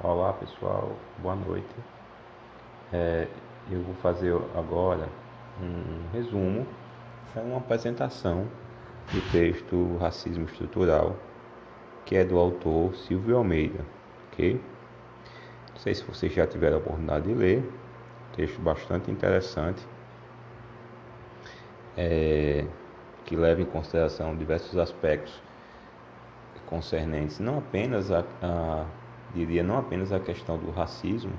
Olá pessoal, boa noite. É, eu vou fazer agora um resumo, é uma apresentação do texto Racismo Estrutural, que é do autor Silvio Almeida, ok? Não sei se vocês já tiveram a oportunidade de ler, texto bastante interessante, é, que leva em consideração diversos aspectos concernentes não apenas a, a diria não apenas a questão do racismo,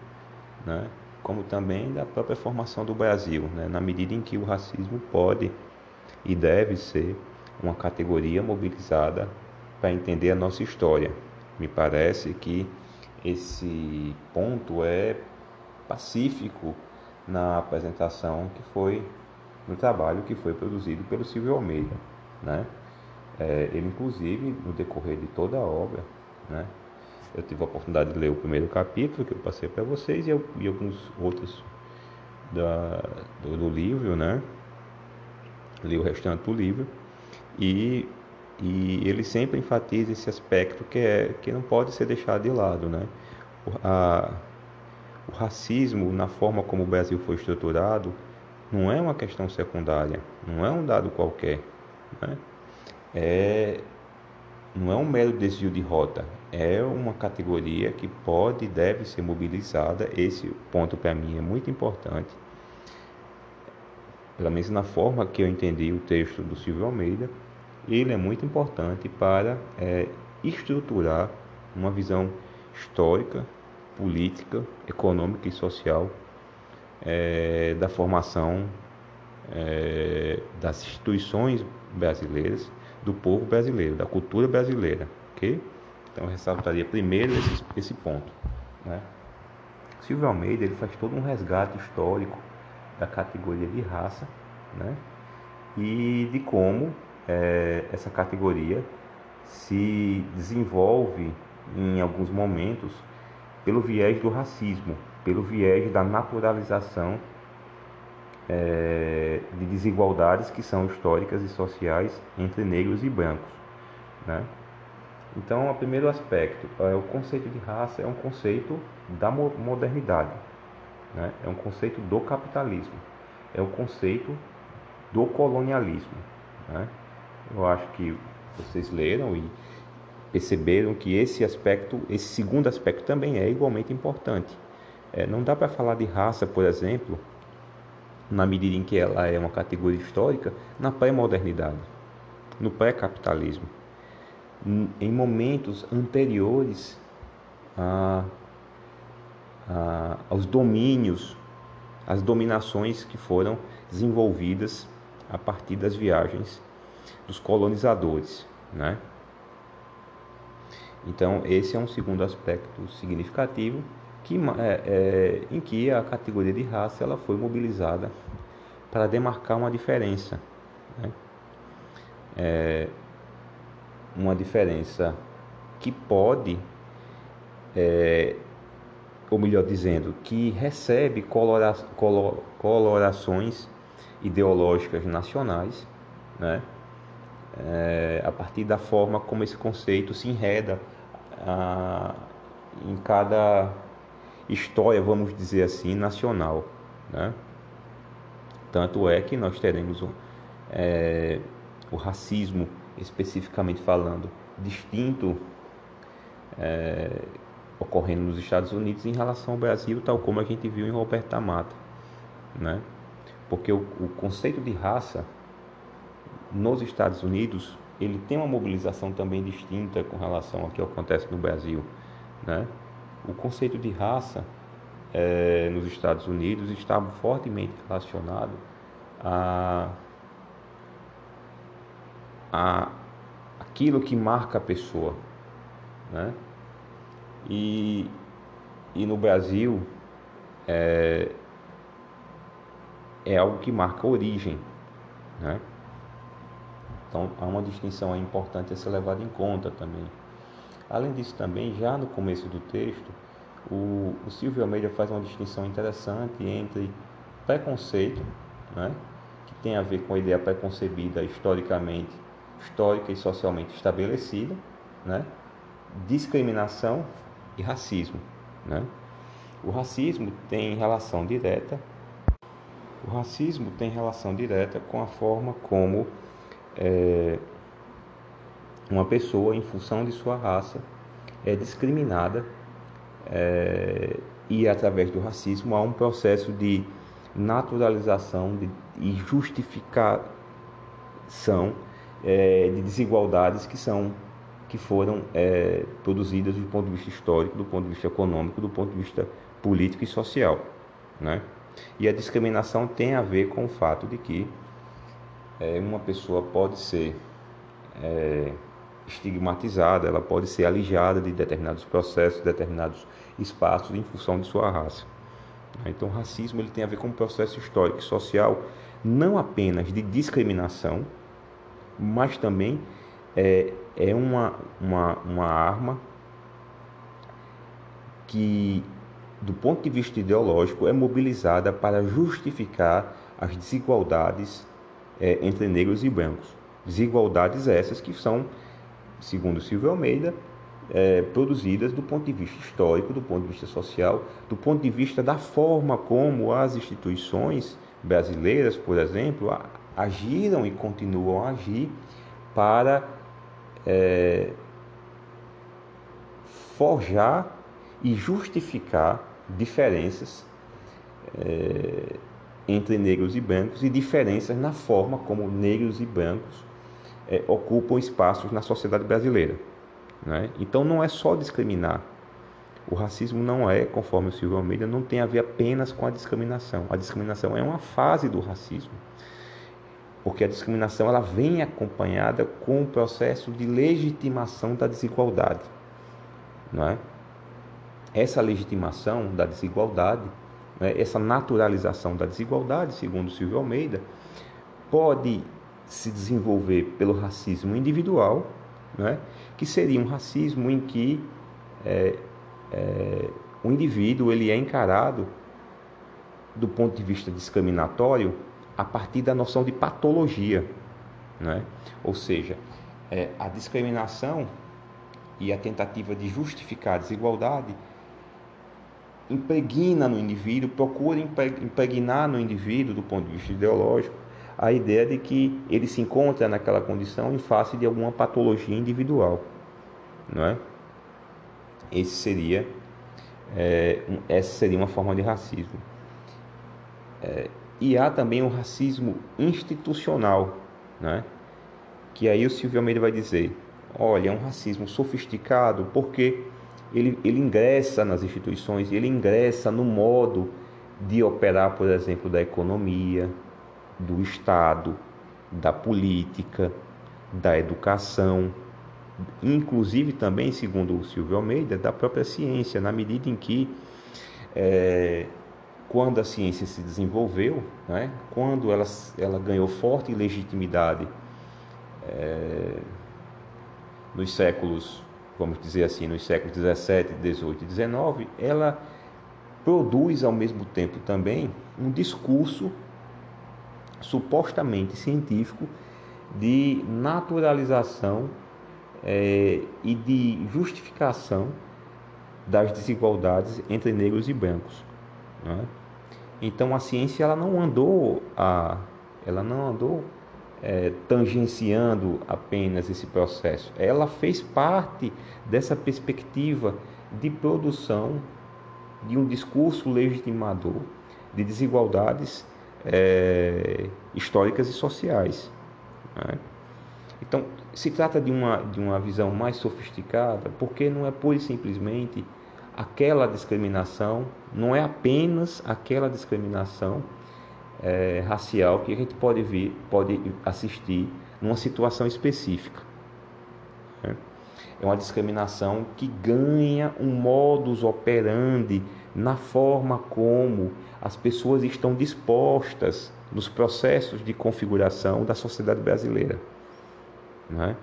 né, como também da própria formação do Brasil, né, na medida em que o racismo pode e deve ser uma categoria mobilizada para entender a nossa história. Me parece que esse ponto é pacífico na apresentação que foi no trabalho que foi produzido pelo Silvio Almeida, né? É, ele inclusive no decorrer de toda a obra, né, eu tive a oportunidade de ler o primeiro capítulo que eu passei para vocês e, eu, e, alguns outros da, do, do, livro, né? Li o restante do livro e, e ele sempre enfatiza esse aspecto que é que não pode ser deixado de lado, né? O, a, o racismo na forma como o Brasil foi estruturado não é uma questão secundária, não é um dado qualquer, né? É não é um mero desvio de rota, é uma categoria que pode e deve ser mobilizada. Esse ponto para mim é muito importante. Pelo menos na forma que eu entendi o texto do Silvio Almeida, ele é muito importante para é, estruturar uma visão histórica, política, econômica e social é, da formação é, das instituições brasileiras do povo brasileiro, da cultura brasileira, ok? Então eu ressaltaria primeiro esse, esse ponto, né? Silvio Almeida ele faz todo um resgate histórico da categoria de raça, né? E de como é, essa categoria se desenvolve em alguns momentos pelo viés do racismo, pelo viés da naturalização é, de desigualdades que são históricas e sociais entre negros e brancos. Né? Então, o primeiro aspecto é o conceito de raça é um conceito da modernidade, né? é um conceito do capitalismo, é um conceito do colonialismo. Né? Eu acho que vocês leram e perceberam que esse aspecto, esse segundo aspecto também é igualmente importante. É, não dá para falar de raça, por exemplo, na medida em que ela é uma categoria histórica, na pré-modernidade, no pré-capitalismo, em momentos anteriores a, a, aos domínios, às dominações que foram desenvolvidas a partir das viagens dos colonizadores, né? Então esse é um segundo aspecto significativo que, é, é, em que a categoria de raça ela foi mobilizada para demarcar uma diferença. Né? É, uma diferença que pode, é, ou melhor dizendo, que recebe colora, color, colorações ideológicas nacionais, né? É, a partir da forma como esse conceito se enreda a, em cada história, vamos dizer assim, nacional. Né? Tanto é que nós teremos é, o racismo, especificamente falando, distinto é, ocorrendo nos Estados Unidos em relação ao Brasil, tal como a gente viu em Roberta Mata. Né? Porque o, o conceito de raça nos Estados Unidos ele tem uma mobilização também distinta com relação ao que acontece no Brasil. Né? O conceito de raça é, nos Estados Unidos está fortemente relacionado a, a aquilo que marca a pessoa, né? E, e no Brasil é, é algo que marca a origem, né? Então há uma distinção importante a ser levada em conta também. Além disso, também, já no começo do texto, o, o Silvio Almeida faz uma distinção interessante entre preconceito, né, que tem a ver com a ideia preconcebida historicamente, histórica e socialmente estabelecida, né, discriminação e racismo. Né? O racismo tem relação direta. O racismo tem relação direta com a forma como é, uma pessoa, em função de sua raça, é discriminada é, e através do racismo há um processo de naturalização de, e justificação é, de desigualdades que são que foram é, produzidas do ponto de vista histórico, do ponto de vista econômico, do ponto de vista político e social, né? E a discriminação tem a ver com o fato de que é, uma pessoa pode ser é, estigmatizada, ela pode ser alijada de determinados processos, determinados espaços em função de sua raça. Então, o racismo ele tem a ver com um processo histórico e social não apenas de discriminação, mas também é, é uma, uma, uma arma que, do ponto de vista ideológico, é mobilizada para justificar as desigualdades é, entre negros e brancos. Desigualdades essas que são, segundo Silvio Almeida, é, produzidas do ponto de vista histórico, do ponto de vista social, do ponto de vista da forma como as instituições brasileiras, por exemplo, agiram e continuam a agir para é, forjar e justificar diferenças é, entre negros e brancos e diferenças na forma como negros e brancos é, ocupam espaços na sociedade brasileira. Né? Então não é só discriminar. O racismo não é, conforme o Silvio Almeida, não tem a ver apenas com a discriminação. A discriminação é uma fase do racismo porque a discriminação ela vem acompanhada com o processo de legitimação da desigualdade, não é? Essa legitimação da desigualdade, né, essa naturalização da desigualdade, segundo Silvio Almeida, pode se desenvolver pelo racismo individual, né, que seria um racismo em que é, é, o indivíduo ele é encarado do ponto de vista discriminatório a partir da noção de patologia, né? ou seja, é, a discriminação e a tentativa de justificar a desigualdade impregna no indivíduo, procura impregnar no indivíduo, do ponto de vista ideológico, a ideia de que ele se encontra naquela condição em face de alguma patologia individual, não é? Esse seria, é, essa seria uma forma de racismo. É, e há também o racismo institucional, né? que aí o Silvio Almeida vai dizer, olha, é um racismo sofisticado porque ele, ele ingressa nas instituições, ele ingressa no modo de operar, por exemplo, da economia, do Estado, da política, da educação, inclusive também, segundo o Silvio Almeida, da própria ciência, na medida em que é, quando a ciência se desenvolveu, né, quando ela, ela ganhou forte legitimidade é, nos séculos, vamos dizer assim, nos séculos 17, 18 e 19, ela produz ao mesmo tempo também um discurso supostamente científico de naturalização é, e de justificação das desigualdades entre negros e brancos. Né? Então a ciência ela não andou a, ela não andou é, tangenciando apenas esse processo. Ela fez parte dessa perspectiva de produção de um discurso legitimador de desigualdades é, históricas e sociais. Né? Então, se trata de uma, de uma visão mais sofisticada, porque não é pura e simplesmente aquela discriminação não é apenas aquela discriminação é, racial que a gente pode vir, pode assistir numa situação específica. Né? É uma discriminação que ganha um modus operandi na forma como as pessoas estão dispostas nos processos de configuração da sociedade brasileira. Né?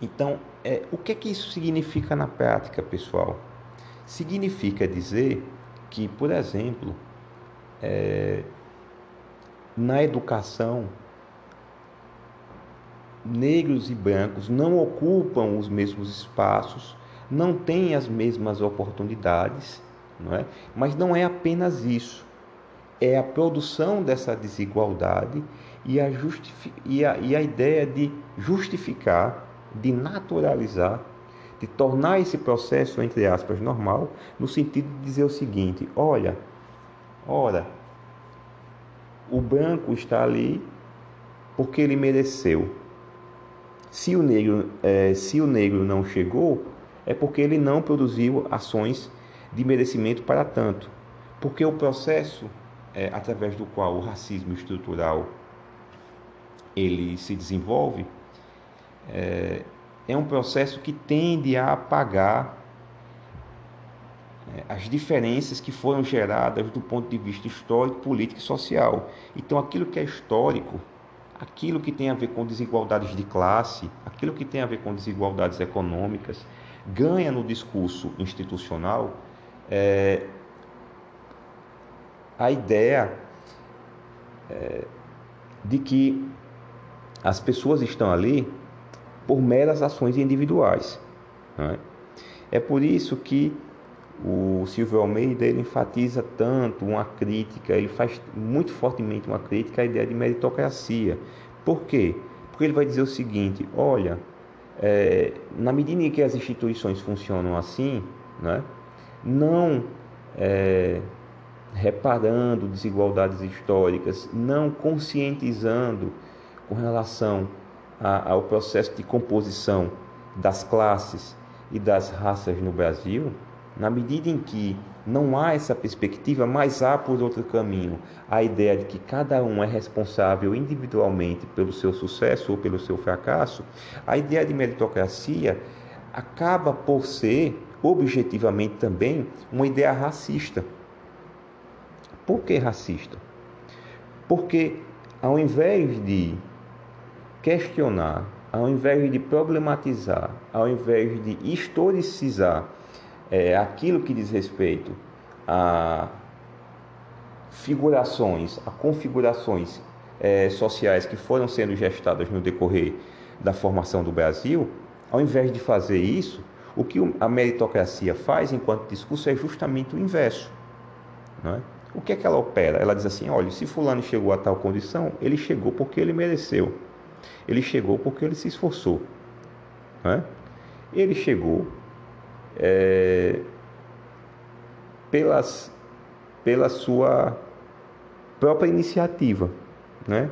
Então, é, o que é que isso significa na prática, pessoal? Significa dizer que, por exemplo, é, na educação, negros e brancos não ocupam os mesmos espaços não têm as mesmas oportunidades, não é? mas não é apenas isso. É a produção dessa desigualdade e a, e a, e a ideia de justificar, de naturalizar, de tornar esse processo, entre aspas, normal, no sentido de dizer o seguinte: olha, ora, o branco está ali porque ele mereceu. Se o negro, é, se o negro não chegou, é porque ele não produziu ações de merecimento para tanto. Porque o processo é, através do qual o racismo estrutural ele se desenvolve é, é um processo que tende a apagar é, as diferenças que foram geradas do ponto de vista histórico, político e social. Então, aquilo que é histórico, aquilo que tem a ver com desigualdades de classe, aquilo que tem a ver com desigualdades econômicas, ganha no discurso institucional é, a ideia é, de que as pessoas estão ali por meras ações individuais. É? é por isso que o Silvio Almeida ele enfatiza tanto uma crítica, ele faz muito fortemente uma crítica à ideia de meritocracia. Por quê? Porque ele vai dizer o seguinte: olha, é, na medida em que as instituições funcionam assim, né, não é, reparando desigualdades históricas, não conscientizando com relação ao processo de composição das classes e das raças no Brasil, na medida em que não há essa perspectiva, mas há por outro caminho a ideia de que cada um é responsável individualmente pelo seu sucesso ou pelo seu fracasso, a ideia de meritocracia acaba por ser objetivamente também uma ideia racista. Por que racista? Porque ao invés de questionar, ao invés de problematizar, ao invés de historicizar é, aquilo que diz respeito a figurações, a configurações é, sociais que foram sendo gestadas no decorrer da formação do Brasil, ao invés de fazer isso, o que a meritocracia faz enquanto discurso é justamente o inverso. Não é? O que é que ela opera? Ela diz assim: olha, se Fulano chegou a tal condição, ele chegou porque ele mereceu. Ele chegou porque ele se esforçou. Não é? Ele chegou é, pelas, pela sua própria iniciativa. Né?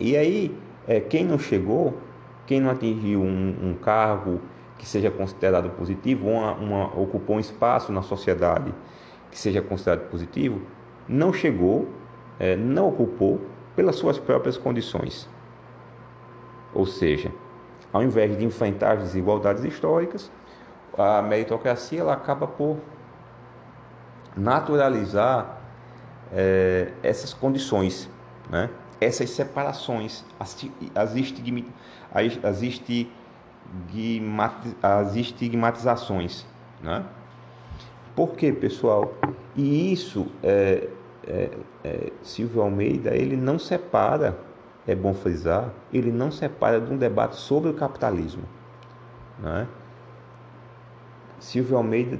E aí, é, quem não chegou, quem não atingiu um, um cargo que seja considerado positivo, uma, uma, ocupou um espaço na sociedade que seja considerado positivo, não chegou, é, não ocupou pelas suas próprias condições. Ou seja, ao invés de enfrentar as desigualdades históricas, a meritocracia ela acaba por naturalizar é, essas condições, né? essas separações, as, as, estigmi, as, as, estigmatizações. Né? Por quê, pessoal? E isso, é, é, Silvio Almeida, ele não separa, é bom frisar, ele não separa de um debate sobre o capitalismo. Né? Silvio Almeida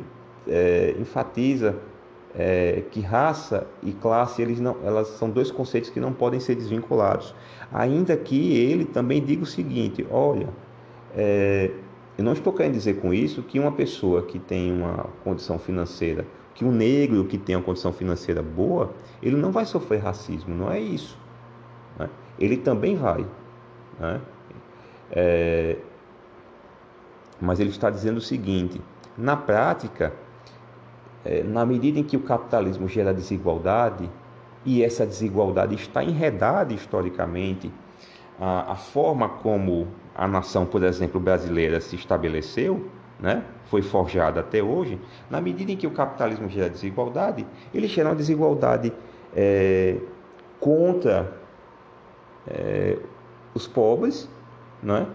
é, enfatiza é, que raça e classe eles não, elas são dois conceitos que não podem ser desvinculados. Ainda que ele também diga o seguinte: olha, é, eu não estou querendo dizer com isso que uma pessoa que tem uma condição financeira, que um negro que tem uma condição financeira boa, ele não vai sofrer racismo, não é isso. Ele também vai. Né? É, mas ele está dizendo o seguinte: na prática, é, na medida em que o capitalismo gera desigualdade, e essa desigualdade está enredada historicamente, a, a forma como a nação, por exemplo, brasileira se estabeleceu, né, foi forjada até hoje, na medida em que o capitalismo gera desigualdade, ele gera uma desigualdade é, contra é, os pobres, né,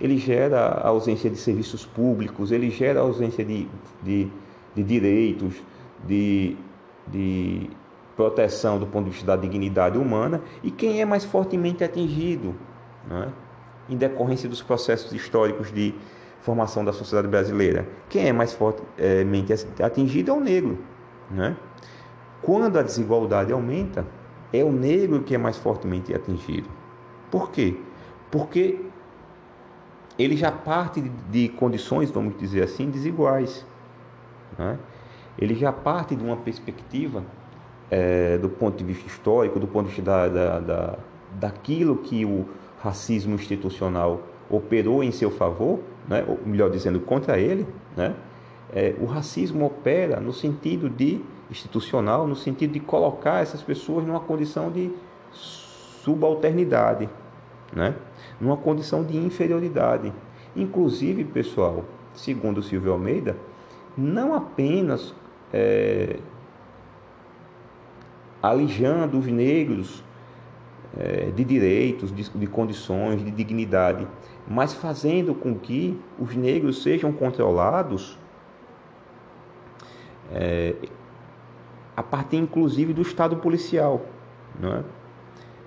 ele gera a ausência de serviços públicos, ele gera a ausência de, de, de direitos, de, de proteção do ponto de vista da dignidade humana, e quem é mais fortemente atingido, é? em decorrência dos processos históricos de formação da sociedade brasileira. Quem é mais fortemente atingido é o negro. Né? Quando a desigualdade aumenta, é o negro que é mais fortemente atingido. Por quê? Porque ele já parte de condições, vamos dizer assim, desiguais. Né? Ele já parte de uma perspectiva é, do ponto de vista histórico, do ponto de vista da, da, da, daquilo que o racismo institucional operou em seu favor, né? ou melhor dizendo, contra ele, né? É, o racismo opera no sentido de institucional, no sentido de colocar essas pessoas numa condição de subalternidade, né? numa condição de inferioridade. Inclusive, pessoal, segundo Silvio Almeida, não apenas é, alijando os negros é, de direitos, de, de condições, de dignidade, mas fazendo com que os negros sejam controlados é, a partir inclusive do Estado policial. Não é?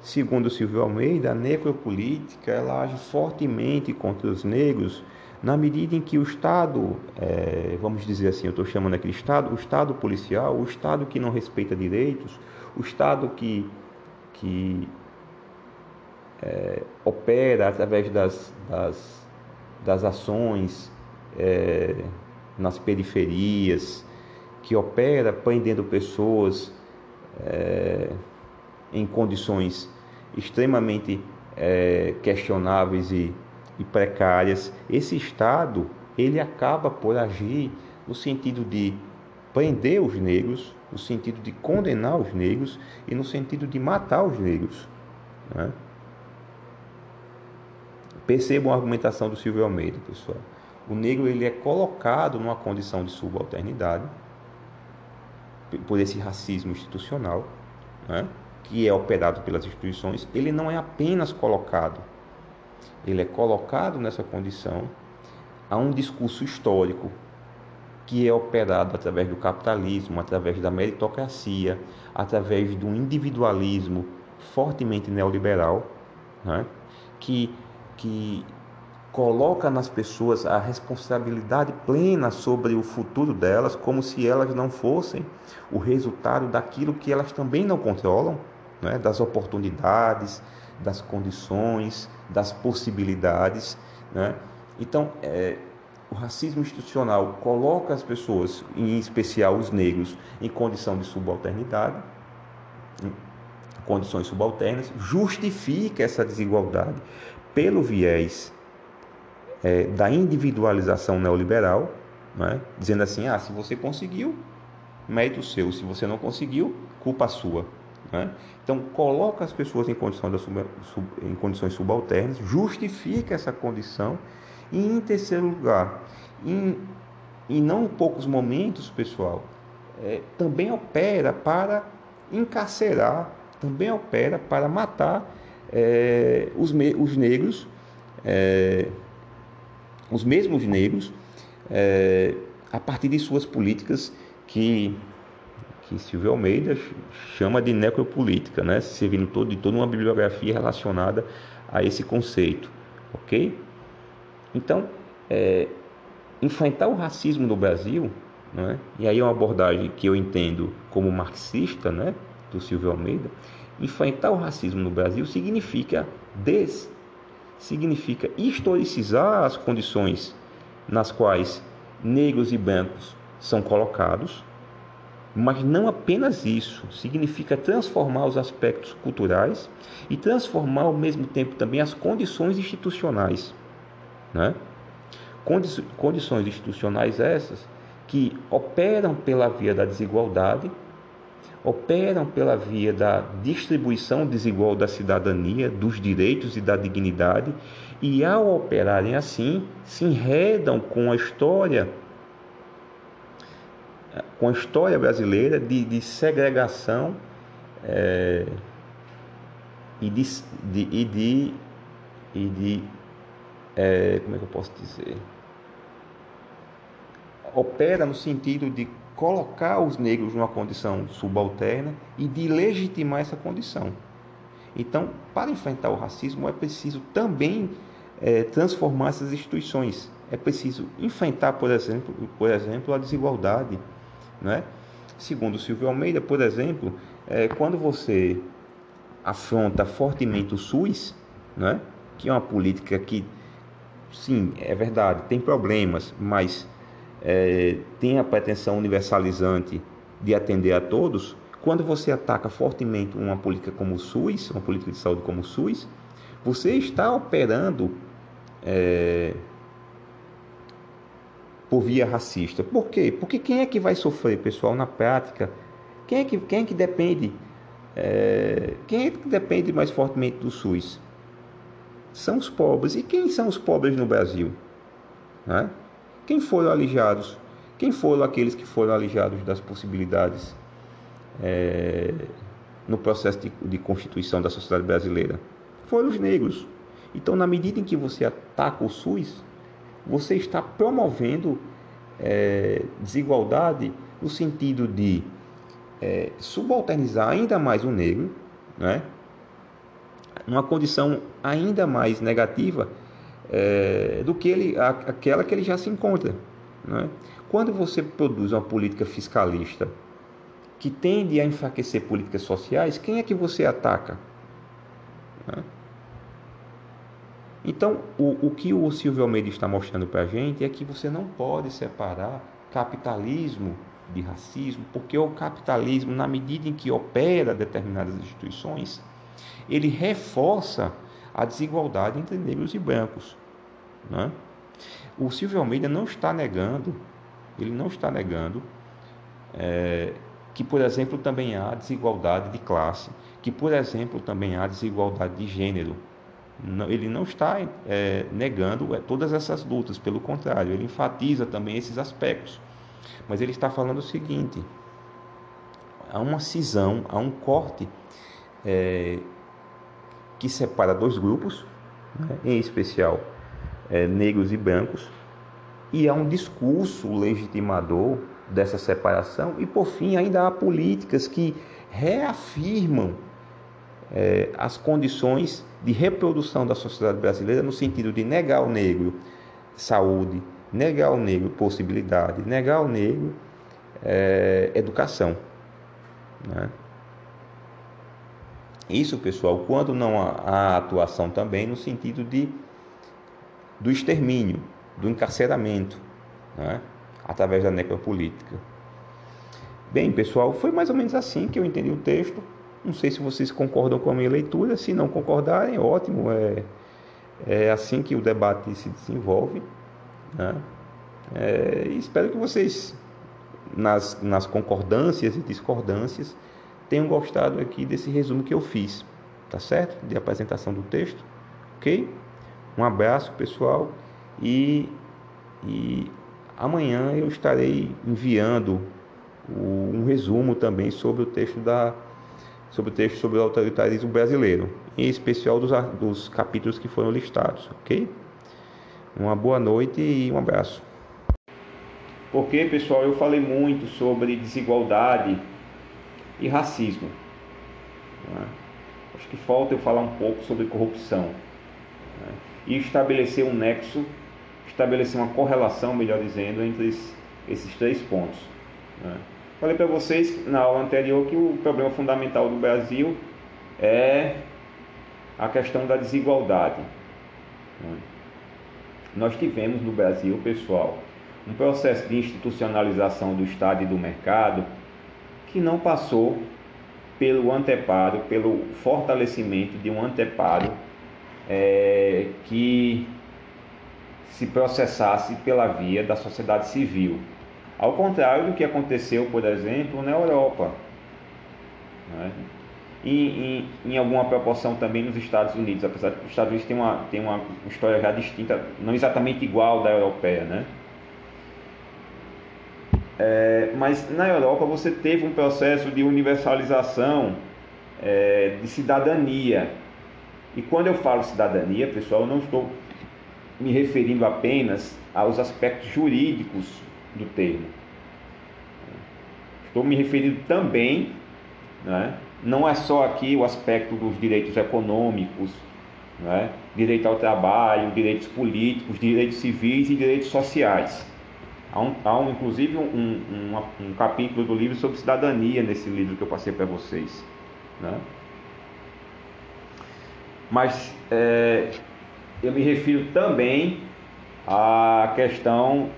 Segundo Silvio Almeida, a necropolítica ela age fortemente contra os negros na medida em que o Estado, é, vamos dizer assim, eu estou chamando aquele Estado, o Estado policial, o Estado que não respeita direitos, o Estado que, que é, opera através das, das, das ações é, nas periferias, que opera prendendo pessoas é, em condições extremamente é, questionáveis e, e precárias, esse Estado ele acaba por agir no sentido de prender os negros, no sentido de condenar os negros e no sentido de matar os negros. Né? Percebam a argumentação do Silvio Almeida, pessoal. O negro ele é colocado numa condição de subalternidade por esse racismo institucional, né? que é operado pelas instituições, ele não é apenas colocado, ele é colocado nessa condição a um discurso histórico que é operado através do capitalismo, através da meritocracia, através de um individualismo fortemente neoliberal, né? que, que coloca nas pessoas a responsabilidade plena sobre o futuro delas, como se elas não fossem o resultado daquilo que elas também não controlam, né? das oportunidades, das condições, das possibilidades. Né? Então, é, o racismo institucional coloca as pessoas, em especial os negros, em condição de subalternidade, condições subalternas, justifica essa desigualdade pelo viés é, da individualização neoliberal, né? dizendo assim: ah, se você conseguiu, mérito seu, se você não conseguiu, culpa sua. Né? Então, coloca as pessoas em, condição sub, sub, em condições subalternas, justifica essa condição, e em terceiro lugar, em, em não poucos momentos, pessoal, é, também opera para encarcerar, também opera para matar é, os, os negros. É, os mesmos negros, é, a partir de suas políticas que, que Silvio Almeida chama de necropolítica, né? servindo todo, de toda uma bibliografia relacionada a esse conceito, ok? Então, é, enfrentar o racismo no Brasil, né? e aí é uma abordagem que eu entendo como marxista, né? do Silvio Almeida, enfrentar o racismo no Brasil significa des significa historicizar as condições nas quais negros e brancos são colocados, mas não apenas isso, significa transformar os aspectos culturais e transformar ao mesmo tempo também as condições institucionais. Né? Condições institucionais essas que operam pela via da desigualdade operam pela via da distribuição desigual da cidadania, dos direitos e da dignidade, e ao operarem assim, se enredam com a história com a história brasileira de, de segregação é, e de, de, e de, e de é, como é que eu posso dizer? Opera no sentido de colocar os negros numa condição subalterna e de legitimar essa condição. Então, para enfrentar o racismo é preciso também é, transformar essas instituições, é preciso enfrentar, por exemplo, por exemplo a desigualdade. Né? Segundo Silvio Almeida, por exemplo, é, quando você afronta fortemente o SUS, né? que é uma política que, sim, é verdade, tem problemas, mas é, tem a pretensão universalizante de atender a todos, quando você ataca fortemente uma política como o SUS, uma política de saúde como o SUS, você está operando é, por via racista. Por quê? Porque quem é que vai sofrer, pessoal, na prática? Quem é que, quem é que depende? É, quem é que depende mais fortemente do SUS? São os pobres. E quem são os pobres no Brasil? Né? Quem foram alijados? Quem foram aqueles que foram alijados das possibilidades é, no processo de, de constituição da sociedade brasileira? Foram os negros. Então, na medida em que você ataca o SUS, você está promovendo é, desigualdade no sentido de é, subalternizar ainda mais o negro, né? numa condição ainda mais negativa é, do que ele, a, aquela que ele já se encontra. Né? Quando você produz uma política fiscalista que tende a enfraquecer políticas sociais, quem é que você ataca? Né? Então, o, o que o Silvio Almeida está mostrando para a gente é que você não pode separar capitalismo de racismo, porque o capitalismo, na medida em que opera determinadas instituições, ele reforça a desigualdade entre negros e brancos. Né? O Silvio Almeida não está negando, ele não está negando é, que, por exemplo, também há desigualdade de classe, que, por exemplo, também há desigualdade de gênero. Não, ele não está é, negando é, todas essas lutas, pelo contrário, ele enfatiza também esses aspectos. Mas ele está falando o seguinte: há uma cisão, há um corte é, que separa dois grupos, né, em especial é, negros e brancos, e há um discurso legitimador dessa separação, e por fim, ainda há políticas que reafirmam é, as condições de reprodução da sociedade brasileira no sentido de negar ao negro saúde, negar ao negro possibilidade, negar ao negro é, educação. Né? Isso, pessoal, quando não há, há atuação também no sentido de do extermínio, do encarceramento, né? através da necropolítica. Bem, pessoal, foi mais ou menos assim que eu entendi o texto. Não sei se vocês concordam com a minha leitura. Se não concordarem, ótimo. É, é assim que o debate se desenvolve. Né? É, espero que vocês, nas, nas concordâncias e discordâncias, tenham gostado aqui desse resumo que eu fiz, tá certo? De apresentação do texto, ok? Um abraço, pessoal, e, e amanhã eu estarei enviando o, um resumo também sobre o texto da sobre o texto sobre o autoritarismo brasileiro, em especial dos, dos capítulos que foram listados, ok? Uma boa noite e um abraço. Porque, pessoal, eu falei muito sobre desigualdade e racismo. Né? Acho que falta eu falar um pouco sobre corrupção né? E estabelecer um nexo, estabelecer uma correlação, melhor dizendo, entre esses três pontos. Né? Falei para vocês na aula anterior que o problema fundamental do Brasil é a questão da desigualdade. Né? Nós tivemos no Brasil, pessoal, um processo de institucionalização do Estado e do mercado que não passou pelo anteparo, pelo fortalecimento de um anteparo é, que se processasse pela via da sociedade civil. Ao contrário do que aconteceu, por exemplo, na Europa. Né? E em, em, alguma proporção também nos Estados Unidos, apesar de que os Estados Unidos têm uma, têm uma história já distinta, não exatamente igual da europeia, né? É, mas na Europa você teve um processo de universalização é, de cidadania. E quando eu falo cidadania, pessoal, eu não estou me referindo apenas aos aspectos jurídicos do termo. Estou me referindo também, né, não é só aqui o aspecto dos direitos econômicos, né? direito ao trabalho, direitos políticos, direitos civis e direitos sociais. Há, um, há um, inclusive um, um, um, capítulo do livro sobre cidadania nesse livro que eu passei para vocês. Né? Mas é, eu me refiro também à questão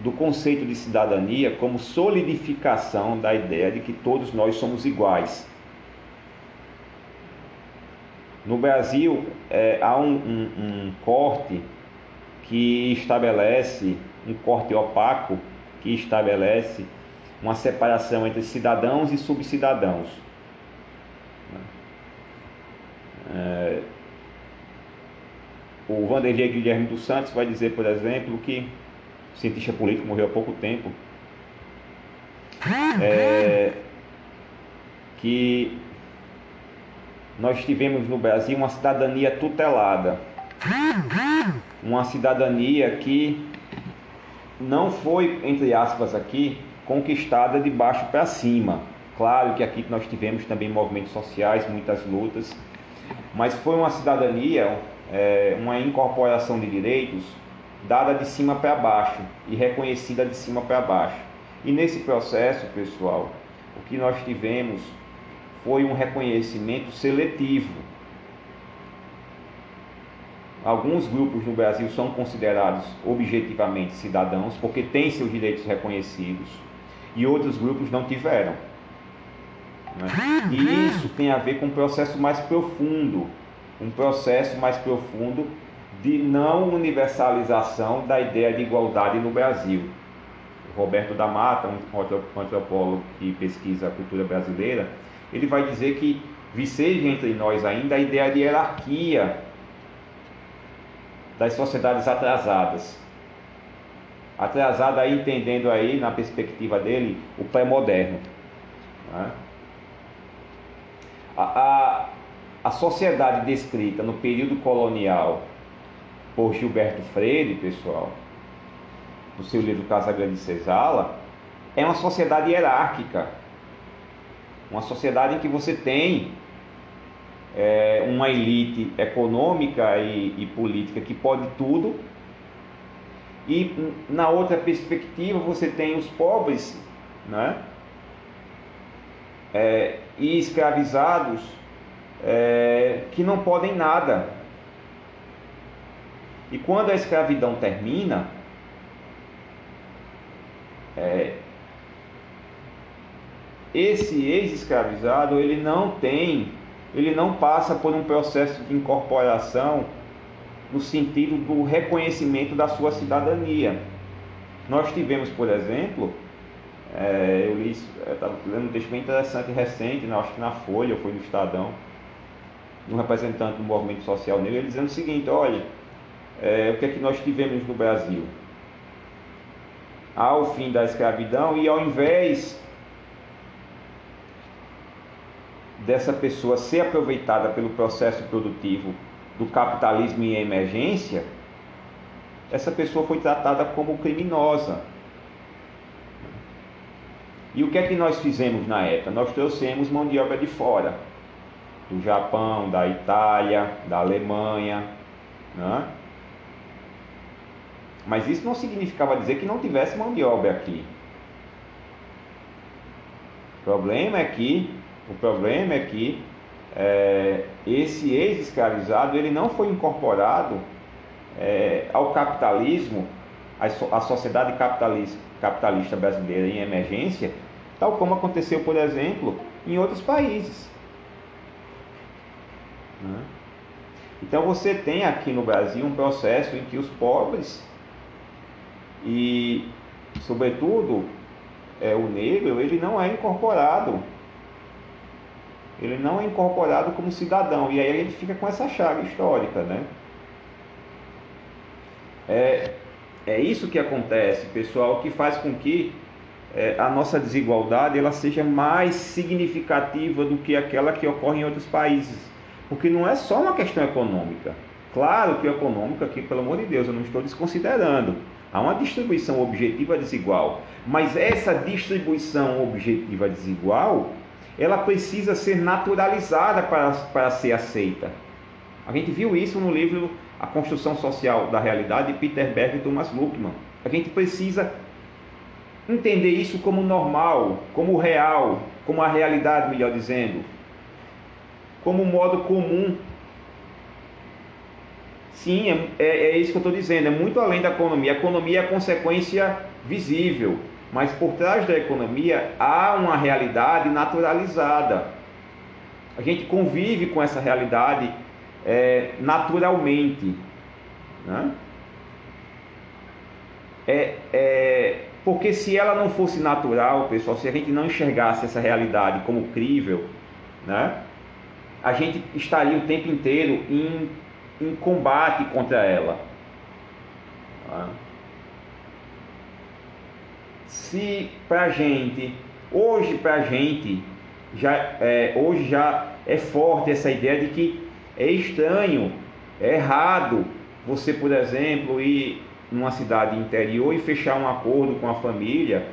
do conceito de cidadania como solidificação da ideia de que todos nós somos iguais. No Brasil, é, há um, um, um corte que estabelece, um corte opaco que estabelece uma separação entre cidadãos e subcidadãos. É, o Vanderlei Guilherme dos Santos vai dizer, por exemplo, que cientista político morreu há pouco tempo, é, que nós tivemos no Brasil uma cidadania tutelada, uma cidadania que não foi, entre aspas, aqui conquistada de baixo para cima. Claro que aqui nós tivemos também movimentos sociais, muitas lutas, mas foi uma cidadania, é, uma incorporação de direitos dada de cima para baixo e reconhecida de cima para baixo. E nesse processo, pessoal, o que nós tivemos foi um reconhecimento seletivo. Alguns grupos no Brasil são considerados objetivamente cidadãos porque têm seus direitos reconhecidos e outros grupos não tiveram. Né? E isso tem a ver com um processo mais profundo, um processo mais profundo de não universalização da ideia de igualdade no Brasil. Roberto da Mata, um antropólogo que pesquisa a cultura brasileira, ele vai dizer que viceja entre nós ainda a ideia de hierarquia das sociedades atrasadas. Atrasada aí entendendo aí, na perspectiva dele, o pré-moderno. Né? A, a, sociedade descrita no período colonial por Gilberto Freire, pessoal, no seu livro Casa Grande Senzala, é uma sociedade hierárquica. Uma sociedade em que você tem é, uma elite econômica e, e política que pode tudo, e na outra perspectiva você tem os pobres né? É, e escravizados é, que não podem nada. E quando a escravidão termina, é, esse ex-escravizado ele não tem, ele não passa por um processo de incorporação no sentido do reconhecimento da sua cidadania. Nós tivemos, por exemplo, é, eu li, estava lendo um texto bem interessante recente, né, acho que na Folha, foi no Estadão, um representante do movimento social negro, ele dizendo o seguinte, olha, é, o que é que nós tivemos no Brasil? Ao fim da escravidão, e ao invés dessa pessoa ser aproveitada pelo processo produtivo do capitalismo em emergência, essa pessoa foi tratada como criminosa. E o que é que nós fizemos na época? Nós trouxemos mão de obra de fora, do Japão, da Itália, da Alemanha, né? Mas isso não significava dizer que não tivesse mão de obra aqui. O problema é que, o problema é que é, esse ex-escravizado ele não foi incorporado é, ao capitalismo, à sociedade capitalista, capitalista brasileira em emergência, tal como aconteceu, por exemplo, em outros países. Né? Então você tem aqui no Brasil um processo em que os pobres e, sobretudo, é, o negro, ele não é incorporado. Ele não é incorporado como cidadão. E aí ele fica com essa chave histórica, né? É, é isso que acontece, pessoal, que faz com que é, a nossa desigualdade ela seja mais significativa do que aquela que ocorre em outros países. Porque não é só uma questão econômica. Claro que econômica aqui, pelo amor de Deus, eu não estou desconsiderando. Há uma distribuição objetiva desigual, mas essa distribuição objetiva desigual, ela precisa ser naturalizada para, para ser aceita. A gente viu isso no livro A Construção Social da Realidade de Peter Berg e Thomas Luckmann. A gente precisa entender isso como normal, como real, como a realidade, melhor dizendo, como modo comum. Sim, é, é, é isso que eu estou dizendo, é muito além da economia. A economia é a consequência visível, mas por trás da economia há uma realidade naturalizada. A gente convive com essa realidade é, naturalmente. Né? É, é, porque se ela não fosse natural, pessoal, se a gente não enxergasse essa realidade como crível, né, a gente estaria o tempo inteiro em, em combate contra ela. Né? Se para gente, hoje para gente, já, é, hoje já é forte essa ideia de que é estranho, é errado você, por exemplo, ir numa cidade interior e fechar um acordo com a família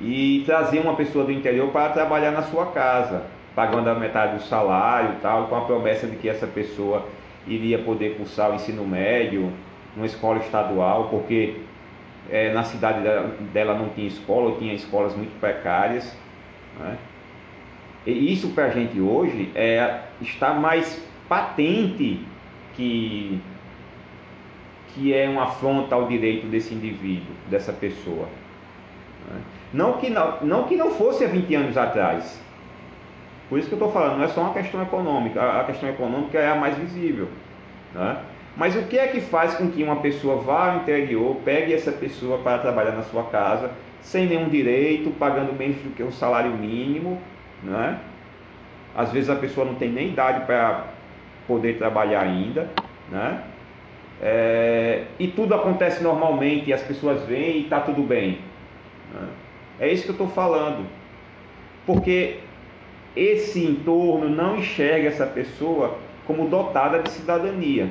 e trazer uma pessoa do interior para trabalhar na sua casa, pagando a metade do salário tal, com a promessa de que essa pessoa iria poder cursar o ensino médio numa escola estadual, porque é, na cidade dela, dela, não tinha escola, ou tinha escolas muito precárias. Né? E isso para a gente hoje é, está mais patente que que é uma afronta ao direito desse indivíduo, dessa pessoa. Né? Não que não, não que não fosse há 20 anos atrás. Por isso que eu estou falando, não é só uma questão econômica, a questão econômica é a mais visível. Né? Mas o que é que faz com que uma pessoa vá ao interior, pegue essa pessoa para trabalhar na sua casa, sem nenhum direito, pagando menos do que o salário mínimo, né? Às vezes a pessoa não tem nem idade para poder trabalhar ainda, né? é, e tudo acontece normalmente, e as pessoas vêm e está tudo bem. Né? É isso que eu estou falando. Porque esse entorno não enxerga essa pessoa como dotada de cidadania.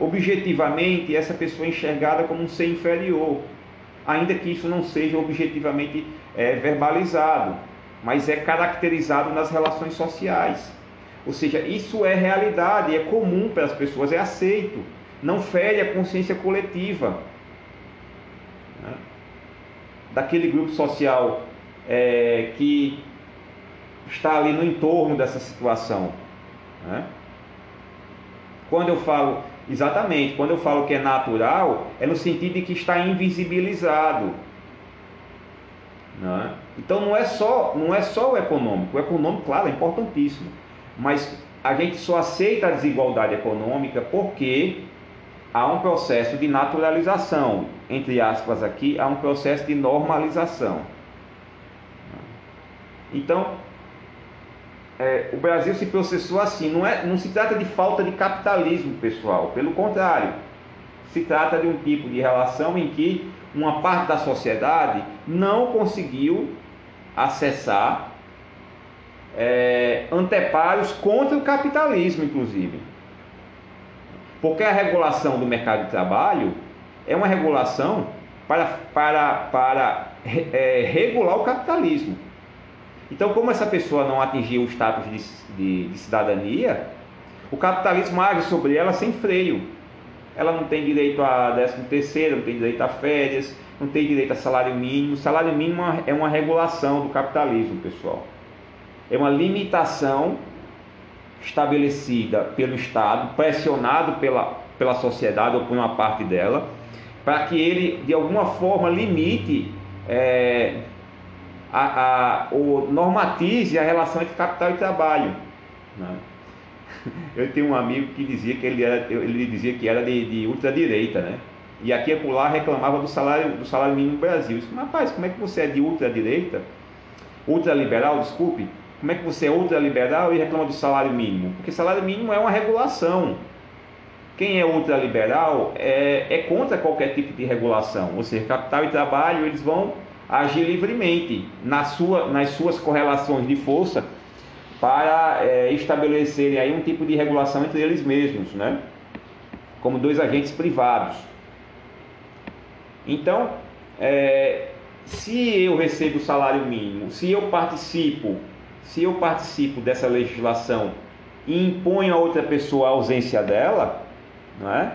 Objetivamente, essa pessoa é enxergada como um ser inferior, ainda que isso não seja objetivamente é, verbalizado, mas é caracterizado nas relações sociais. Ou seja, isso é realidade, é comum para as pessoas, é aceito. Não fere a consciência coletiva né? daquele grupo social é, que está ali no entorno dessa situação. Né? Quando eu falo, exatamente, quando eu falo que é natural, é no sentido de que está invisibilizado. Né? Então não é só não é só o econômico, o econômico, claro, é importantíssimo mas a gente só aceita a desigualdade econômica porque há um processo de naturalização, entre aspas aqui, há um processo de normalização. Então, é, o Brasil se processou assim, não, é, não se trata de falta de capitalismo, pessoal, pelo contrário, se trata de um tipo de relação em que uma parte da sociedade não conseguiu acessar é, anteparos contra o capitalismo, inclusive. Porque a regulação do mercado de trabalho é uma regulação para, para, para é, regular o capitalismo. Então, como essa pessoa não atingiu o status de, de, de cidadania, o capitalismo age sobre ela sem freio. Ela não tem direito a 13 terceiro, não tem direito a férias, não tem direito a salário mínimo. Salário mínimo é uma regulação do capitalismo, pessoal é uma limitação estabelecida pelo Estado, pressionado pela, pela sociedade ou por uma parte dela, para que ele de alguma forma limite é, a, a, ou normatize a relação entre capital e trabalho. Né? Eu tenho um amigo que dizia que ele, era, ele dizia que era de, de ultradireita, né? E aqui e lá reclamava do salário, do salário mínimo no Brasil. Disse, rapaz, como é que você é de ultradireita? Ultraliberal, desculpe como é que você é ultraliberal e reclama do salário mínimo? Porque salário mínimo é uma regulação. Quem é ultraliberal é, é contra qualquer tipo de regulação. Ou seja, capital e trabalho eles vão agir livremente na sua, nas suas correlações de força para é, estabelecerem aí um tipo de regulação entre eles mesmos, né? como dois agentes privados. Então, é, se eu recebo salário mínimo, se eu participo se eu participo dessa legislação e imponho a outra pessoa a ausência dela, não é?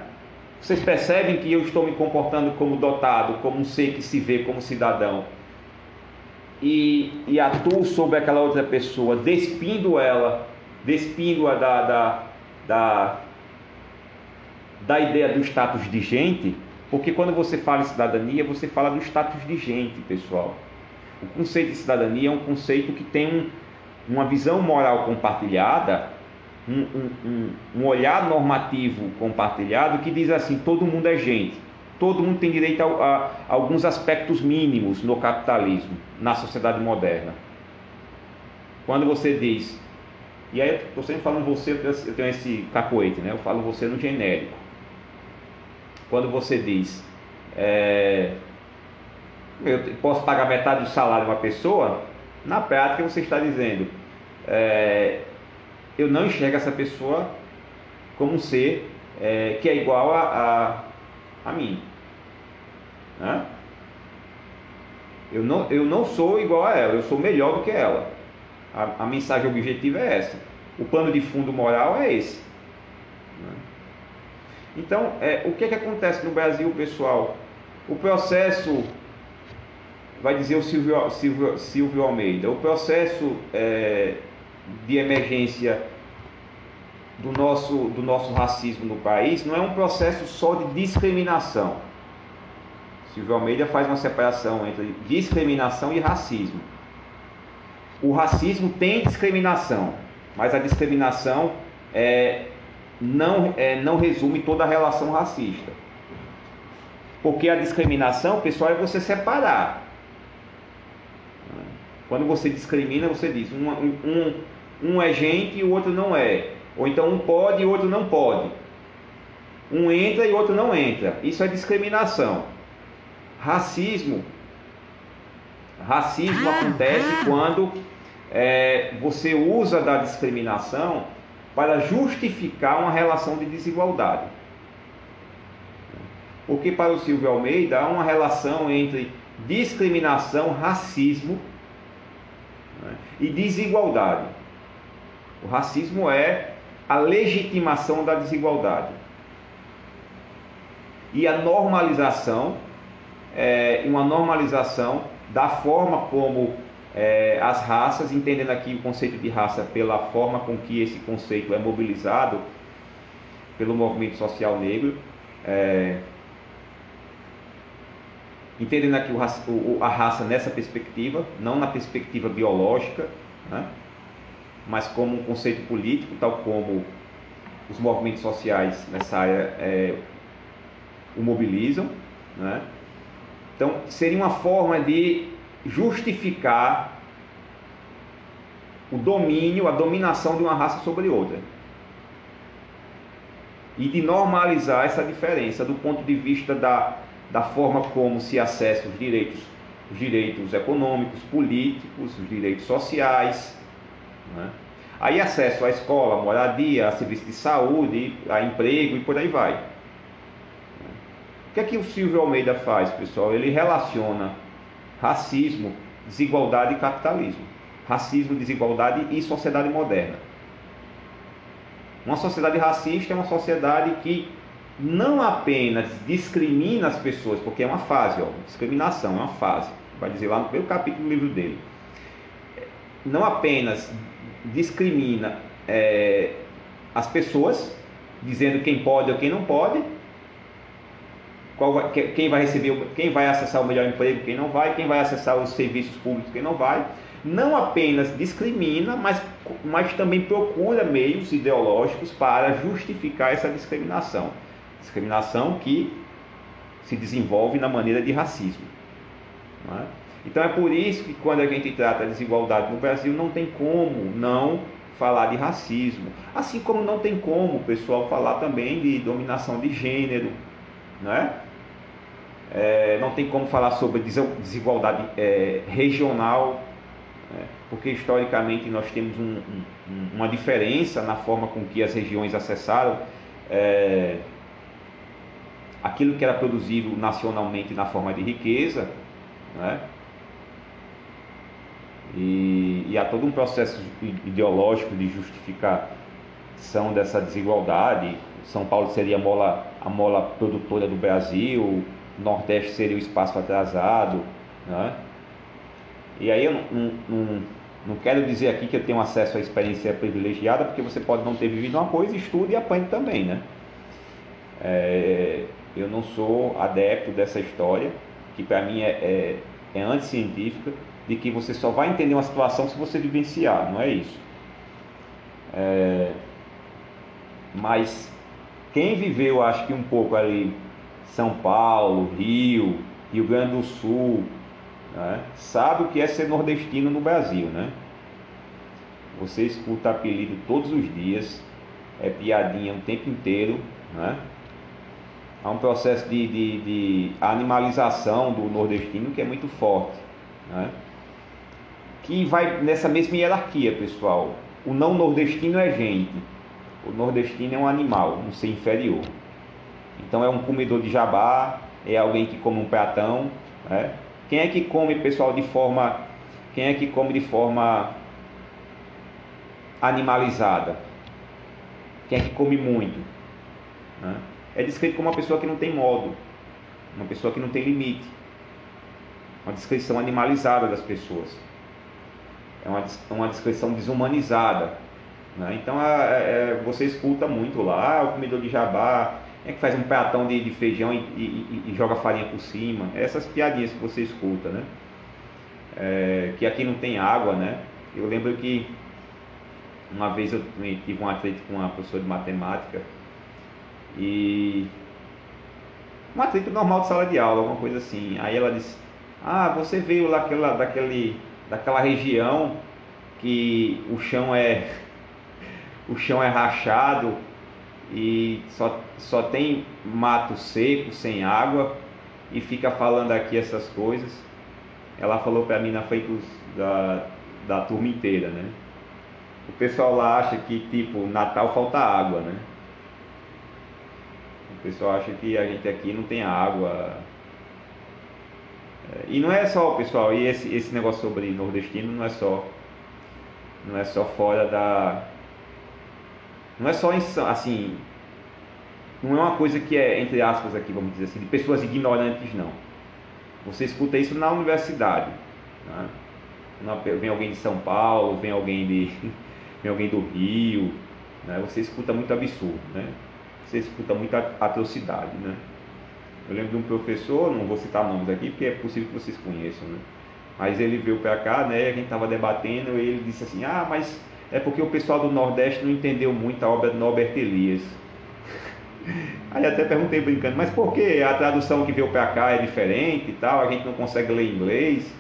Vocês percebem que eu estou me comportando como dotado, como um ser que se vê como cidadão e, e atuo sobre aquela outra pessoa, despindo ela, despindo-a da, da, da, da ideia do status de gente, porque quando você fala em cidadania, você fala do status de gente, pessoal. O conceito de cidadania é um conceito que tem um, uma visão moral compartilhada, um, um, um, olhar normativo compartilhado que diz assim: todo mundo é gente, todo mundo tem direito a, a, a alguns aspectos mínimos no capitalismo, na sociedade moderna. Quando você diz, e aí eu estou sempre falando você, eu tenho esse cacoete, né? eu falo você no genérico. Quando você diz, é, eu posso pagar metade do salário de uma pessoa, na prática você está dizendo, é, eu não enxergo essa pessoa como um ser é, que é igual a, a, a mim. Né? Eu, não, eu não sou igual a ela, eu sou melhor do que ela. A, a mensagem objetiva é essa. O pano de fundo moral é esse. Né? Então, é, o que, é que acontece no Brasil, pessoal? O processo vai dizer o Silvio, Silvio, Silvio Almeida, o processo é, de emergência do nosso, do nosso racismo no país não é um processo só de discriminação. Silvio Almeida faz uma separação entre discriminação e racismo. O racismo tem discriminação, mas a discriminação é, não, é, não resume toda a relação racista. Porque a discriminação, pessoal, é você separar quando você discrimina, você diz um, um, um é gente e o outro não é. Ou então um pode e o outro não pode. Um entra e o outro não entra. Isso é discriminação. Racismo. Racismo acontece quando é, você usa da discriminação para justificar uma relação de desigualdade. Porque para o Silvio Almeida há uma relação entre discriminação, racismo né? e desigualdade. O racismo é a legitimação da desigualdade. E a normalização é uma normalização da forma como é, as raças, entendendo aqui o conceito de raça pela forma com que esse conceito é mobilizado pelo movimento social negro, é, entendendo aqui o, a raça nessa perspectiva, não na perspectiva biológica, né? mas como um conceito político, tal como os movimentos sociais nessa área é, o mobilizam. Né? Então, seria uma forma de justificar o domínio, a dominação de uma raça sobre outra. E de normalizar essa diferença do ponto de vista da da forma como se acessa os direitos, os direitos econômicos, políticos, os direitos sociais. Né? Aí acesso à escola, à moradia, a serviço de saúde, a emprego e por aí vai. O que é que o Silvio Almeida faz, pessoal? Ele relaciona racismo, desigualdade e capitalismo. Racismo, desigualdade e sociedade moderna. Uma sociedade racista é uma sociedade que não apenas discrimina as pessoas, porque é uma fase, ó, discriminação é uma fase, vai dizer lá no primeiro capítulo do livro dele. Não apenas discrimina é, as pessoas, dizendo quem pode ou quem não pode, vai, quem vai receber, quem vai acessar o melhor emprego, quem não vai, quem vai acessar os serviços públicos, quem não vai. Não apenas discrimina, mas, mas também procura meios ideológicos para justificar essa discriminação. Discriminação que se desenvolve na maneira de racismo. É? Então é por isso que quando a gente trata de desigualdade no Brasil, não tem como não falar de racismo. Assim como não tem como o pessoal falar também de dominação de gênero. Né? É, não tem como falar sobre desigualdade é, regional, né? porque historicamente nós temos um, um, uma diferença na forma com que as regiões acessaram é, aquilo que era produzido nacionalmente na forma de riqueza, né? E e, há todo um processo ideológico de justificação dessa desigualdade. São Paulo seria a mola, a mola produtora do Brasil, o Nordeste seria o espaço atrasado. Né? E aí eu não, não, não quero dizer aqui que eu tenho acesso à experiência privilegiada, porque você pode não ter vivido uma coisa, estude e apanhe também. Né? É, eu não sou adepto dessa história, que para mim é, é, é anticientífica, de que você só vai entender uma situação se você vivenciar, não é isso. É, mas quem viveu, acho que um pouco ali, São Paulo, Rio, Rio Grande do Sul, né, sabe o que é ser nordestino no Brasil, né? Você escuta apelido todos os dias, é piadinha o tempo inteiro, né? Há um processo de, de, de, animalização do nordestino que é muito forte. Né? Que vai nessa mesma hierarquia, pessoal. O não nordestino é gente. O nordestino é um animal, um ser inferior. Então é um comedor de jabá, é alguém que come um pratão. Né? Quem é que come, pessoal, de forma. Quem é que come de forma animalizada? Quem é que come muito? Né? É descrito como uma pessoa que não tem modo, uma pessoa que não tem limite, uma descrição animalizada das pessoas, é uma, uma descrição desumanizada. Né? Então é, é, você escuta muito lá, ah, o comedor de jabá, é que faz um pratão de, de feijão e, e, e, joga farinha por cima, essas piadinhas que você escuta, né? É, que aqui não tem água, né? Eu lembro que uma vez eu tive um atleta com uma professora de matemática e um atrito normal de sala de aula, alguma coisa assim. Aí ela disse: Ah, você veio lá daquela, daquele, daquela região que o chão é o chão é rachado e só, só tem mato seco, sem água, e fica falando aqui essas coisas. Ela falou para mim na frente da, da turma inteira, né? O pessoal lá acha que tipo Natal falta água, né? O pessoal acha que a gente aqui não tem água. É, e não é só, pessoal, e esse, esse negócio sobre nordestino não é só. Não é só fora da. Não é só assim. Não é uma coisa que é, entre aspas aqui, vamos dizer assim, de pessoas ignorantes, não. Você escuta isso na universidade. Né? Vem alguém de São Paulo, vem alguém de. vem alguém do Rio. Né? Você escuta muito absurdo. Né? Você escuta muita atrocidade, né? Eu lembro de um professor, não vou citar nomes aqui, porque é possível que vocês conheçam, né? Mas ele veio para cá, né? A gente estava debatendo e ele disse assim: Ah, mas é porque o pessoal do Nordeste não entendeu muito a obra de Norbert Elias. Aí até perguntei brincando, mas por que a tradução que veio para cá é diferente e tal? A gente não consegue ler inglês?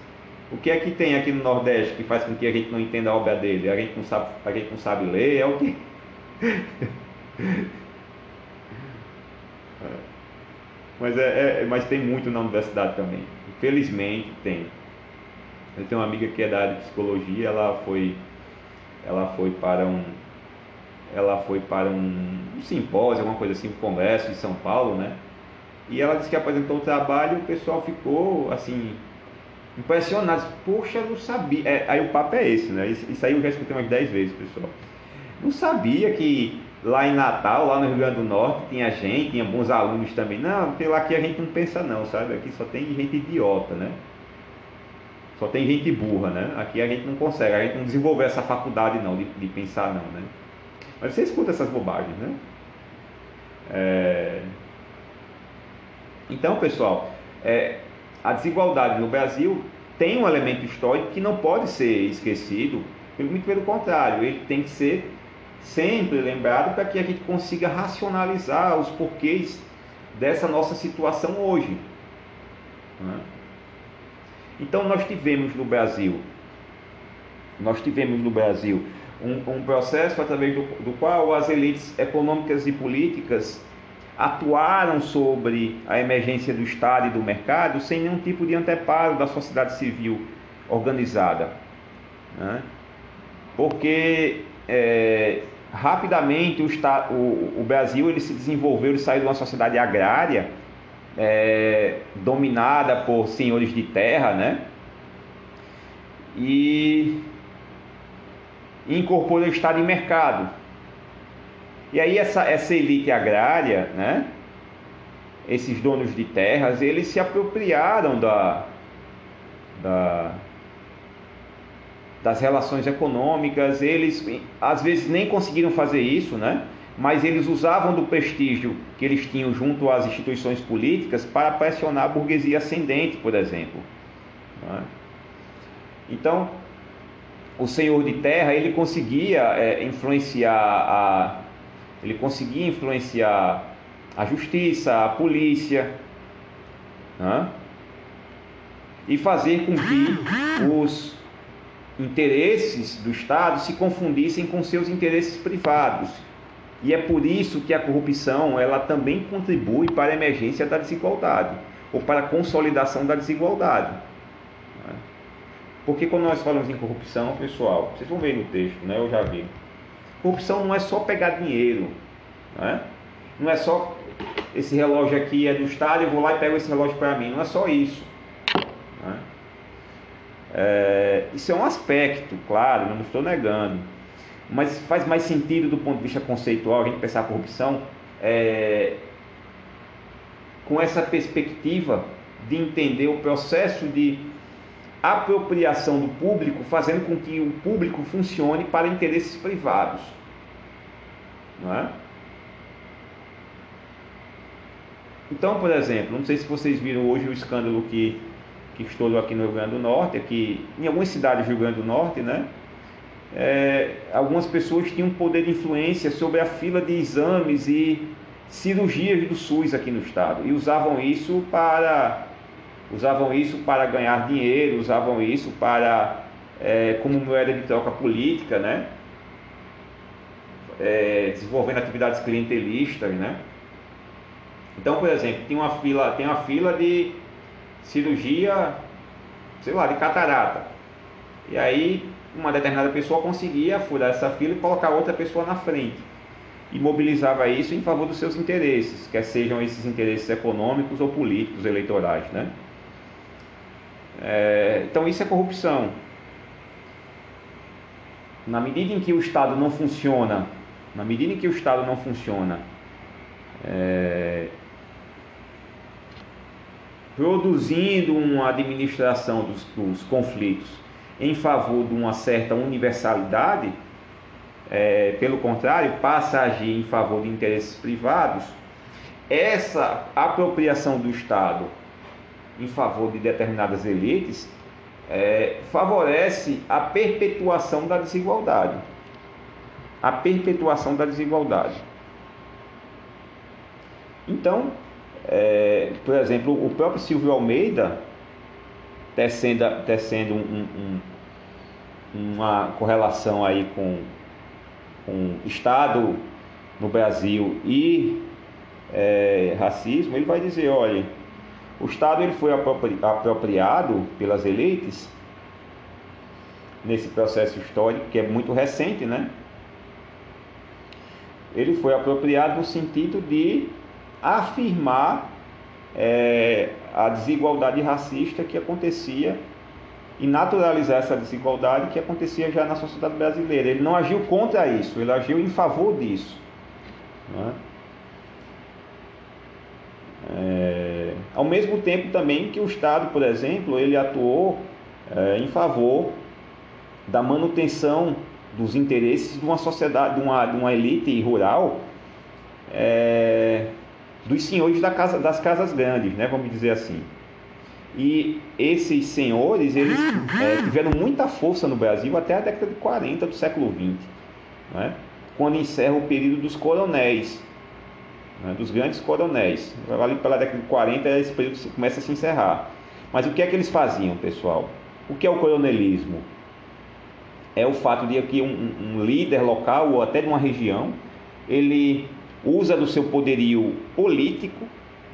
O que é que tem aqui no Nordeste que faz com que a gente não entenda a obra dele? A gente não sabe, a gente não sabe ler? É o que? Mas, é, é, mas tem muito na universidade também. Infelizmente tem. Eu tenho uma amiga que é da área de psicologia, ela foi, ela foi para um, ela foi para um, um simpósio, alguma coisa assim, um congresso em São Paulo, né? E ela disse que apresentou o trabalho o pessoal ficou assim impressionado. Poxa, não sabia. É, aí o papo é esse, né? Isso, isso aí eu já escutei umas 10 vezes, pessoal. Não sabia que lá em Natal, lá no Rio Grande do Norte, tinha gente, tinha bons alunos também. Não, lá aqui a gente não pensa não, sabe? Aqui só tem gente idiota, né? Só tem gente burra, né? Aqui a gente não consegue, a gente não desenvolveu essa faculdade não, de, de pensar não, né? Mas você escuta essas bobagens, né? É... Então, pessoal, é, a desigualdade no Brasil tem um elemento histórico que não pode ser esquecido, muito pelo contrário, ele tem que ser sempre lembrado para que a gente consiga racionalizar os porquês dessa nossa situação hoje. Né? Então nós tivemos no Brasil, nós tivemos no Brasil um, um processo através do, do qual as elites econômicas e políticas atuaram sobre a emergência do Estado e do mercado sem nenhum tipo de anteparo da sociedade civil organizada. Né? Porque é, rapidamente o, o, o, Brasil ele se desenvolveu e saiu de uma sociedade agrária é, dominada por senhores de terra, né? E e incorporou o Estado em mercado. E aí essa, essa elite agrária, né, esses donos de terras, eles se apropriaram da, da, das relações econômicas, eles às vezes nem conseguiram fazer isso, né? mas eles usavam do prestígio que eles tinham junto às instituições políticas para pressionar a burguesia ascendente, por exemplo. É? Então, o senhor de terra ele conseguia é, influenciar a, ele conseguia influenciar a justiça, a polícia, né? e fazer com que os interesses do Estado se confundissem com seus interesses privados. E é por isso que a corrupção ela também contribui para a emergência da desigualdade ou para a consolidação da desigualdade. Porque quando nós falamos em corrupção, pessoal, vocês vão ver no texto, né? Eu já vi. Corrupção não é só pegar dinheiro, né? Não é só esse relógio aqui é do Estado, eu vou lá e pego esse relógio para mim. Não é só isso. É, isso é um aspecto, claro, não estou negando. Mas faz mais sentido do ponto de vista conceitual a gente pensar a corrupção é, com essa perspectiva de entender o processo de apropriação do público, fazendo com que o público funcione para interesses privados. Não é? Então, por exemplo, não sei se vocês viram hoje o escândalo que, que estourou aqui no Rio Grande do Norte, aqui em algumas cidades do Rio Grande do Norte, né? É, algumas pessoas tinham poder de influência sobre a fila de exames e cirurgias do SUS aqui no estado e usavam isso para usavam isso para ganhar dinheiro, usavam isso para é, como moeda de troca política, né? É, desenvolvendo atividades clientelistas, né? Então, por exemplo, tem uma fila, tem uma fila de cirurgia, sei lá, de catarata. E aí uma determinada pessoa conseguia furar essa fila e colocar outra pessoa na frente. E mobilizava isso em favor dos seus interesses, quer sejam esses interesses econômicos ou políticos, eleitorais. Né? É, então isso é corrupção. Na medida em que o Estado não funciona, na medida em que o Estado não funciona, é, produzindo uma administração dos, dos conflitos em favor de uma certa universalidade, é, pelo contrário, passa a agir em favor de interesses privados, essa apropriação do Estado em favor de determinadas elites é, favorece a perpetuação da desigualdade. A perpetuação da desigualdade. Então, é, por exemplo, o próprio Silvio Almeida, tecendo, tecendo um, um, uma correlação aí com, com Estado no Brasil e é, racismo, ele vai dizer, olha, o Estado ele foi apropriado pelas elites nesse processo histórico que é muito recente, né? Ele foi apropriado no sentido de afirmar é, a desigualdade racista que acontecia e naturalizar essa desigualdade que acontecia já na sociedade brasileira. Ele não agiu contra isso, ele agiu em favor disso. Né? É, ao mesmo tempo também que o Estado, por exemplo, ele atuou é, em favor da manutenção dos interesses de uma sociedade, de uma, de uma elite rural é, dos senhores da casa, das casas grandes, né, vamos dizer assim. E esses senhores, eles é, tiveram muita força no Brasil até a década de 40 do século XX, né, quando encerra o período dos coronéis, né, dos grandes coronéis. Ali pela década de 40 esse período começa a se encerrar. Mas o que é que eles faziam, pessoal? O que é o coronelismo? É o fato de que um, um líder local ou até de uma região, ele usa do seu poderio político.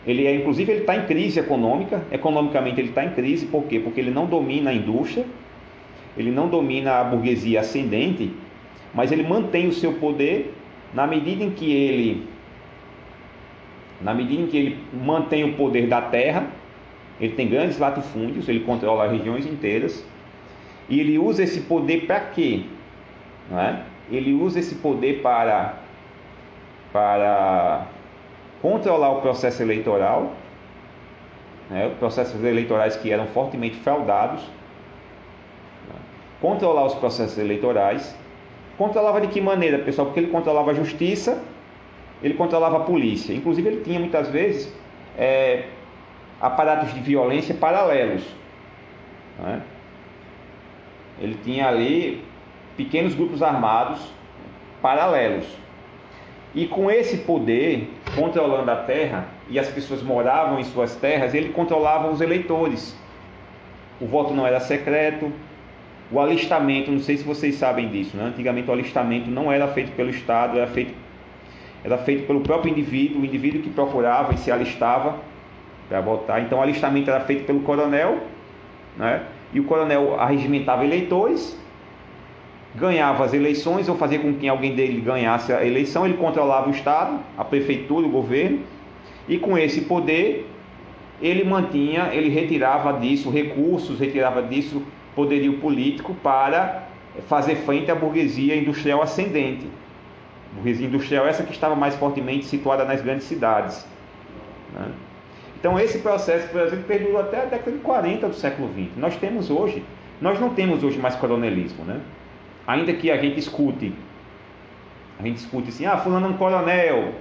Ele é, inclusive, ele está em crise econômica. Economicamente, ele está em crise, por quê? Porque ele não domina a indústria, ele não domina a burguesia ascendente, mas ele mantém o seu poder na medida em que ele, na medida em que ele mantém o poder da terra, ele tem grandes latifúndios, ele controla regiões inteiras, e ele usa esse poder para quê? é? ele usa esse poder para, para controlar o processo eleitoral, né? processos eleitorais que eram fortemente fraudados, né? controlar os processos eleitorais. Controlava de que maneira, pessoal? Porque ele controlava a justiça, ele controlava a polícia. Inclusive, ele tinha muitas vezes é, aparatos de violência paralelos. Né? Ele tinha ali pequenos grupos armados paralelos. E com esse poder, controlando a terra, e as pessoas moravam em suas terras, ele controlava os eleitores. O voto não era secreto, o alistamento, não sei se vocês sabem disso, né? antigamente o alistamento não era feito pelo Estado, era feito, era feito pelo próprio indivíduo, o indivíduo que procurava e se alistava para votar. Então o alistamento era feito pelo coronel, né? e o coronel arregimentava eleitores ganhava as eleições ou fazia com que alguém dele ganhasse a eleição, ele controlava o Estado, a prefeitura, o governo, e com esse poder ele mantinha, ele retirava disso recursos, retirava disso poderio político para fazer frente à burguesia industrial ascendente. Burguesia industrial essa que estava mais fortemente situada nas grandes cidades. Né? Então esse processo, por exemplo, perdurou até a década de 40 do século XX. Nós temos hoje, nós não temos hoje mais coronelismo, né? Ainda que a gente escute, a gente escute assim, ah, fulano é um coronel.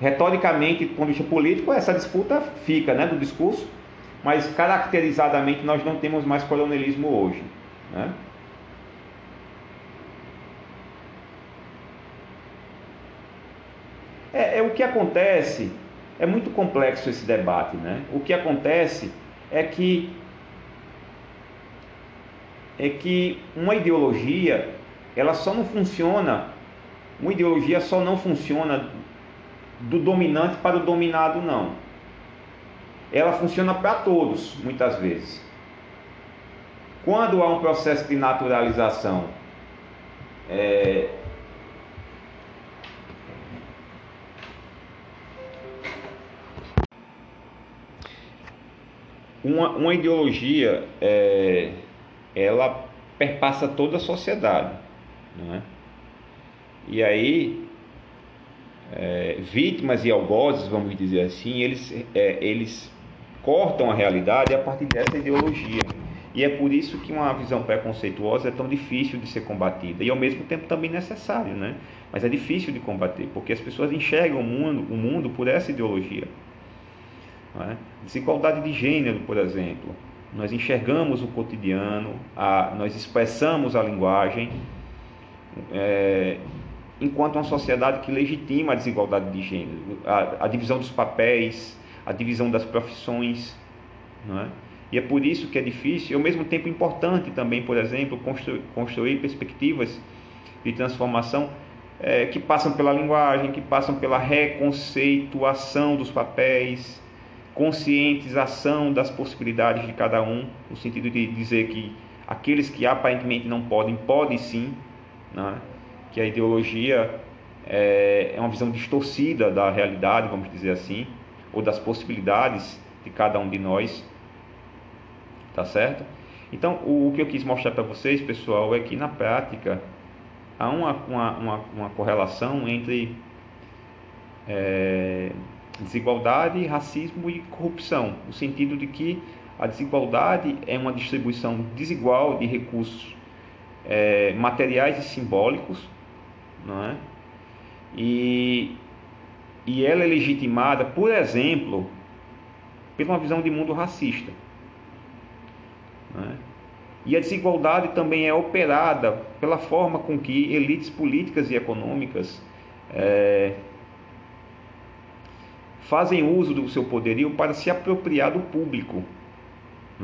Retoricamente, do ponto de vista político, essa disputa fica né, do discurso, mas caracterizadamente nós não temos mais coronelismo hoje. Né? É, é, o que acontece, é muito complexo esse debate, né? O que acontece é que é que uma ideologia ela só não funciona, uma ideologia só não funciona do dominante para o dominado, não. Ela funciona para todos, muitas vezes. Quando há um processo de naturalização, é, uma, uma ideologia, é, ela perpassa toda a sociedade. Não é? E aí, é, vítimas e algozes, vamos dizer assim, eles, é, eles cortam a realidade a partir dessa ideologia. E é por isso que uma visão preconceituosa é tão difícil de ser combatida e ao mesmo tempo também necessário, né? Mas é difícil de combater porque as pessoas enxergam o mundo, o mundo por essa ideologia. É? Desigualdade de gênero, por exemplo. Nós enxergamos o cotidiano, a, nós expressamos a linguagem é, enquanto uma sociedade que legitima a desigualdade de gênero, a, a divisão dos papéis, a divisão das profissões, não é? E é por isso que é difícil e ao mesmo tempo importante também, por exemplo, construir, perspectivas de transformação é, que passam pela linguagem, que passam pela reconceituação dos papéis, conscientização das possibilidades de cada um, no sentido de dizer que aqueles que aparentemente não podem, podem sim, né? que a ideologia é, é uma visão distorcida da realidade, vamos dizer assim, ou das possibilidades de cada um de nós, tá certo? Então, o, o que eu quis mostrar para vocês, pessoal, é que na prática há uma, uma, uma, uma correlação entre é, desigualdade, racismo e corrupção, no sentido de que a desigualdade é uma distribuição desigual de recursos é, materiais e simbólicos, não é? E, e ela é legitimada, por exemplo, pela uma visão de mundo racista. É? E a desigualdade também é operada pela forma com que elites políticas e econômicas é, fazem uso do seu poderio para se apropriar do público,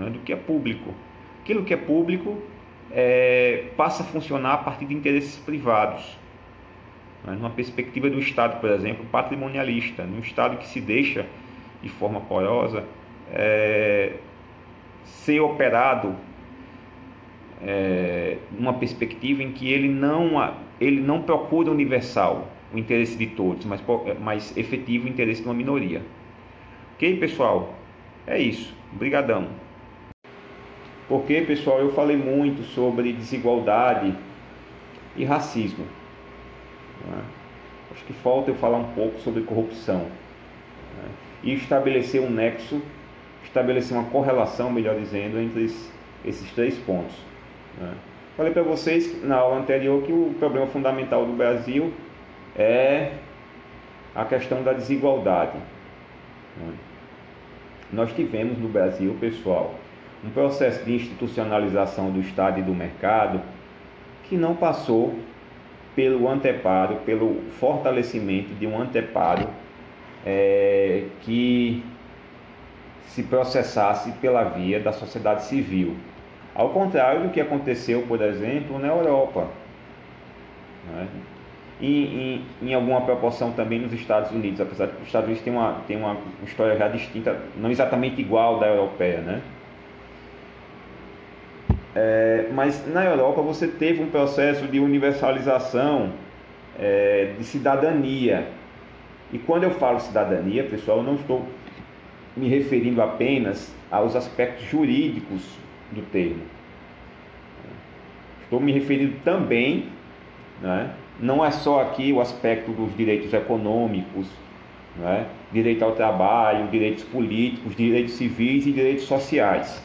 é? do que é público. Aquilo que é público é, passa a funcionar a partir de interesses privados. Né? Numa perspectiva do Estado, por exemplo, patrimonialista, num Estado que se deixa de forma porosa é, ser operado é, perspectiva em que ele não, ele não procura universal o interesse de todos, mas, mas efetivo o interesse de uma minoria. Ok, pessoal? É isso. Obrigadão. Porque, pessoal, eu falei muito sobre desigualdade e racismo. É? Acho que falta eu falar um pouco sobre corrupção é? e estabelecer um nexo, estabelecer uma correlação, melhor dizendo, entre esses três pontos. É? Falei para vocês na aula anterior que o problema fundamental do Brasil é a questão da desigualdade. Nós tivemos no Brasil, pessoal, um processo de institucionalização do Estado e do mercado que não passou pelo anteparo, pelo fortalecimento de um anteparo é, que se processasse pela via da sociedade civil. Ao contrário do que aconteceu, por exemplo, na Europa. Né? E em, alguma proporção também nos Estados Unidos, apesar de que os Estados Unidos têm uma, têm uma história já distinta, não exatamente igual da europeia, né? É, mas na Europa você teve um processo de universalização é, de cidadania. E quando eu falo cidadania, pessoal, eu não estou me referindo apenas aos aspectos jurídicos do termo. Estou me referindo também, né, não é só aqui o aspecto dos direitos econômicos, né, direito ao trabalho, direitos políticos, direitos civis e direitos sociais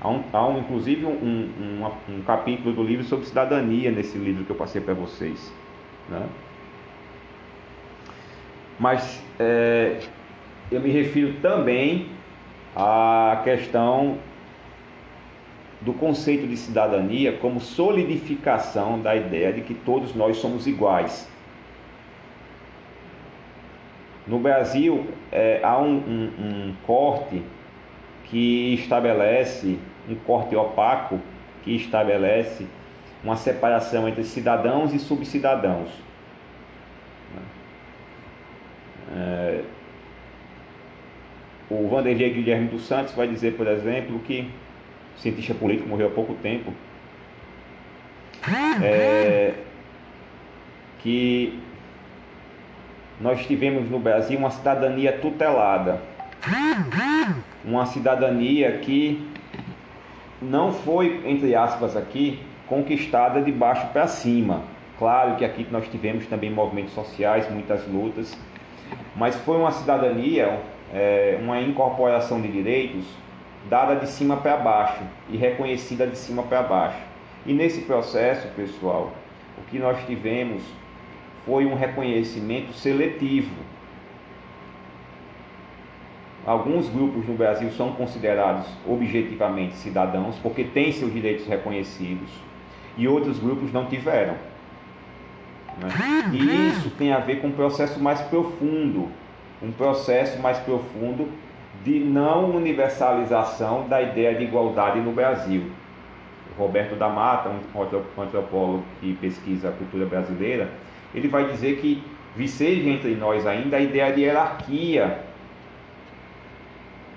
Há, um, há um, inclusive um, um, um, capítulo do livro sobre cidadania nesse livro que eu passei para vocês. Né? Mas é, eu me refiro também à questão do conceito de cidadania como solidificação da ideia de que todos nós somos iguais. No Brasil, é, há um, um, um corte que estabelece um corte opaco que estabelece uma separação entre cidadãos e subcidadãos. É, o Vanderlei Guilherme dos Santos vai dizer, por exemplo, que cientista político morreu há pouco tempo, é, que nós tivemos no Brasil uma cidadania tutelada, uma cidadania que não foi, entre aspas, aqui conquistada de baixo para cima. Claro que aqui nós tivemos também movimentos sociais, muitas lutas, mas foi uma cidadania, é, uma incorporação de direitos dada de cima para baixo e reconhecida de cima para baixo. E nesse processo, pessoal, o que nós tivemos foi um reconhecimento seletivo Alguns grupos no Brasil são considerados objetivamente cidadãos porque têm seus direitos reconhecidos e outros grupos não tiveram. Né? E isso tem a ver com um processo mais profundo, um processo mais profundo de não universalização da ideia de igualdade no Brasil. Roberto da Mata, um antropólogo que pesquisa a cultura brasileira, ele vai dizer que viceja entre nós ainda a ideia de hierarquia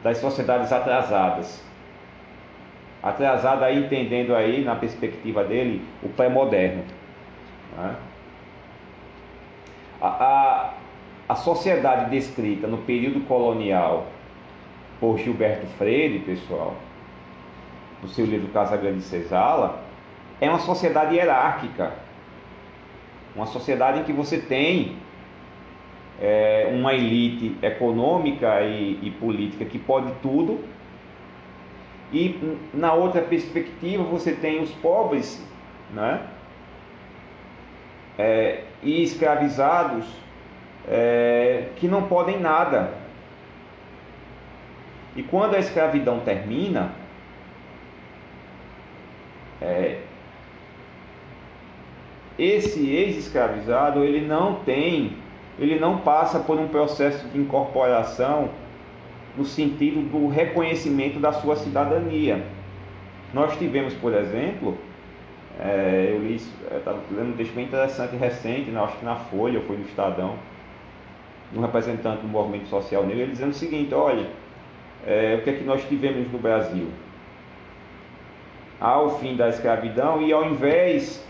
das sociedades atrasadas. Atrasada aí, entendendo aí, na perspectiva dele, o pré-moderno. Né? A, a, a sociedade descrita no período colonial por Gilberto Freire, pessoal, no seu livro Casa Grande Cesala, é uma sociedade hierárquica. Uma sociedade em que você tem é, uma elite econômica e, e política que pode tudo, e na outra perspectiva você tem os pobres né? É, e escravizados é, que não podem nada. E quando a escravidão termina, é, esse ex-escravizado ele não tem ele não passa por um processo de incorporação no sentido do reconhecimento da sua cidadania. Nós tivemos, por exemplo, é, eu li, estava lendo um texto bem interessante recente, né, acho que na Folha, ou foi no Estadão, um representante do movimento social negro, ele dizendo o seguinte, olha, é, o que é que nós tivemos no Brasil? Ao fim da escravidão, e ao invés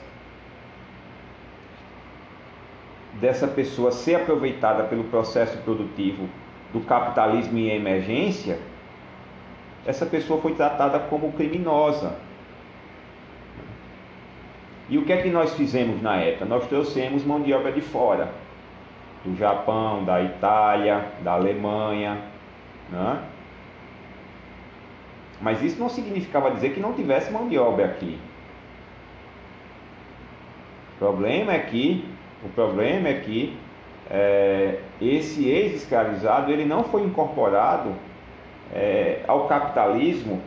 dessa pessoa ser aproveitada pelo processo produtivo do capitalismo em emergência, essa pessoa foi tratada como criminosa. E o que é que nós fizemos na época? Nós trouxemos mão de obra de fora, do Japão, da Itália, da Alemanha, né? Mas isso não significava dizer que não tivesse mão de obra aqui. O problema é que, o problema é que é, esse ex-escravizado ele não foi incorporado é, ao capitalismo,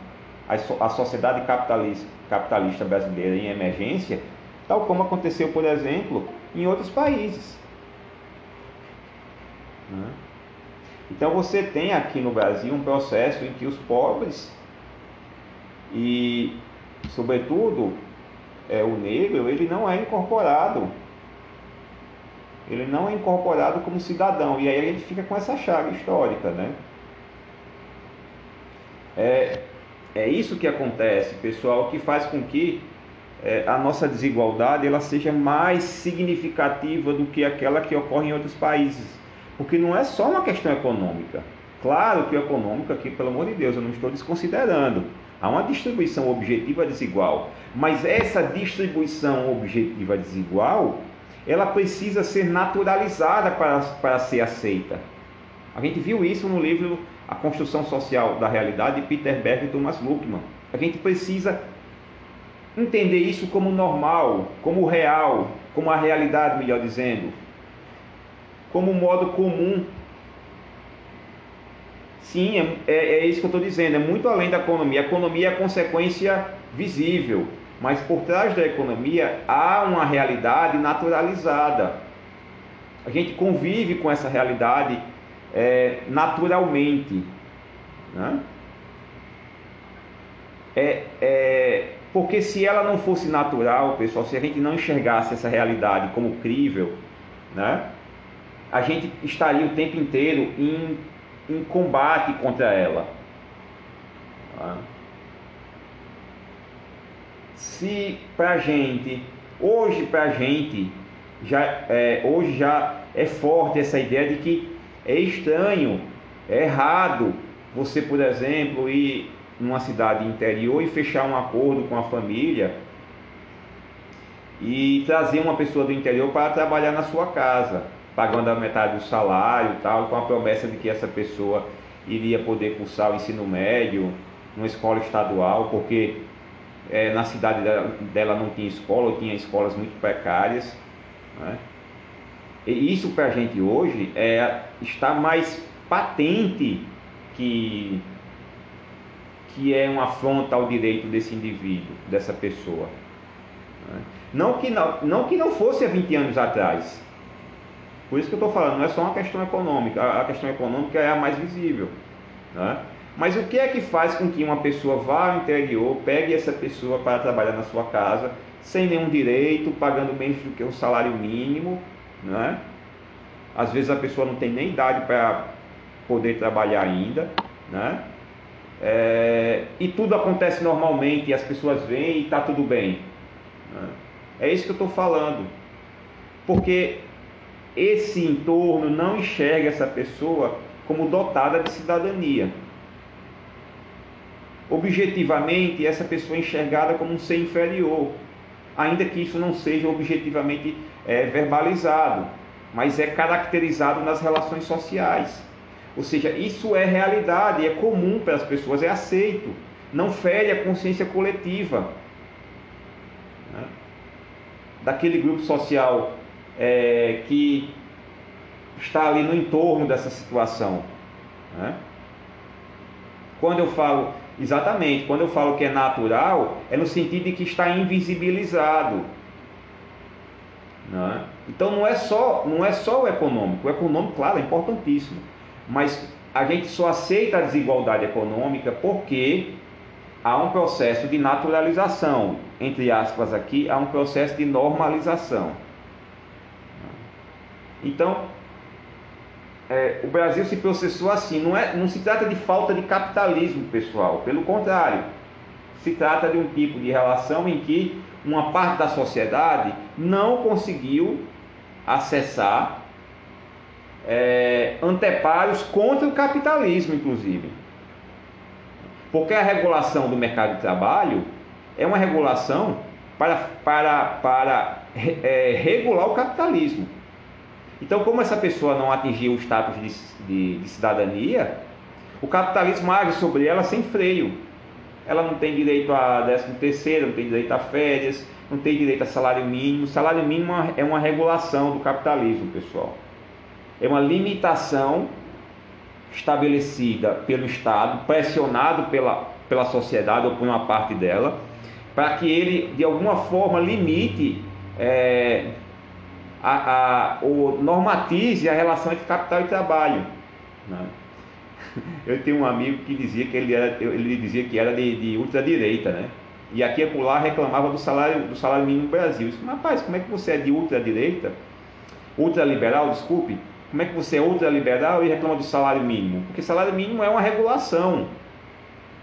à sociedade capitalista, capitalista brasileira em emergência, tal como aconteceu, por exemplo, em outros países. Né? Então você tem aqui no Brasil um processo em que os pobres e, sobretudo, é, o negro, ele não é incorporado. Ele não é incorporado como cidadão. E aí gente fica com essa chave histórica, né? É, é isso que acontece, pessoal, que faz com que é, a nossa desigualdade ela seja mais significativa do que aquela que ocorre em outros países. Porque não é só uma questão econômica. Claro que o econômico aqui, pelo amor de Deus, eu não estou desconsiderando. Há uma distribuição objetiva desigual, mas essa distribuição objetiva desigual, ela precisa ser naturalizada para, para ser aceita. A gente viu isso no livro A Construção Social da Realidade de Peter Berg e Thomas Luckmann. A gente precisa entender isso como normal, como real, como a realidade, melhor dizendo, como um modo comum Sim, é, é, é isso que eu estou dizendo, é muito além da economia. A economia é a consequência visível, mas por trás da economia há uma realidade naturalizada. A gente convive com essa realidade é, naturalmente. Né? É, é, porque se ela não fosse natural, pessoal, se a gente não enxergasse essa realidade como crível, né, a gente estaria o tempo inteiro em em combate contra ela. Tá? Se para gente, hoje para gente, já, é, hoje já é forte essa ideia de que é estranho, é errado você, por exemplo, ir numa cidade interior e fechar um acordo com a família e trazer uma pessoa do interior para trabalhar na sua casa pagando a metade do salário tal, com a promessa de que essa pessoa iria poder cursar o ensino médio numa escola estadual, porque é, na cidade dela, não tinha escola, ou tinha escolas muito precárias. Né? E isso para a gente hoje é, está mais patente que, que é uma afronta ao direito desse indivíduo, dessa pessoa. Né? Não, que não, não que não fosse há 20 anos atrás, por isso que eu estou falando, não é só uma questão econômica, a questão econômica é a mais visível. Né? Mas o que é que faz com que uma pessoa vá ao interior, pegue essa pessoa para trabalhar na sua casa, sem nenhum direito, pagando menos do que o salário mínimo, né? Às vezes a pessoa não tem nem idade para poder trabalhar ainda, né? É, e tudo acontece normalmente, e as pessoas vêm e está tudo bem. Né? É isso que eu estou falando. Porque esse entorno não enxerga essa pessoa como dotada de cidadania. Objetivamente, essa pessoa é enxergada como um ser inferior, ainda que isso não seja objetivamente é, verbalizado, mas é caracterizado nas relações sociais. Ou seja, isso é realidade, é comum para as pessoas, é aceito, não fere a consciência coletiva né? daquele grupo social é, que está ali no entorno dessa situação. Né? Quando eu falo, exatamente, quando eu falo que é natural, é no sentido de que está invisibilizado. Né? Então não é só não é só o econômico. O econômico, claro, é importantíssimo, mas a gente só aceita a desigualdade econômica porque há um processo de naturalização, entre aspas aqui, há um processo de normalização. Então, é, o Brasil se processou assim. Não, é, não se trata de falta de capitalismo, pessoal. Pelo contrário, se trata de um tipo de relação em que uma parte da sociedade não conseguiu acessar é, anteparos contra o capitalismo, inclusive. Porque a regulação do mercado de trabalho é uma regulação para, para, para é, regular o capitalismo. Então, como essa pessoa não atingiu o status de, de, de cidadania, o capitalismo age sobre ela sem freio. Ela não tem direito a 13 terceiro, não tem direito a férias, não tem direito a salário mínimo. Salário mínimo é uma regulação do capitalismo, pessoal. É uma limitação estabelecida pelo Estado, pressionado pela, pela sociedade ou por uma parte dela, para que ele, de alguma forma, limite é, a, a, ou normatize a relação entre capital e trabalho. Né? Eu tenho um amigo que dizia que ele, era, ele dizia que era de, de ultradireita, né? E aqui e lá reclamava do salário, do salário mínimo no Brasil. disse, rapaz, como é que você é de ultradireita, ultraliberal, desculpe, como é que você é ultraliberal e reclama do salário mínimo? Porque salário mínimo é uma regulação.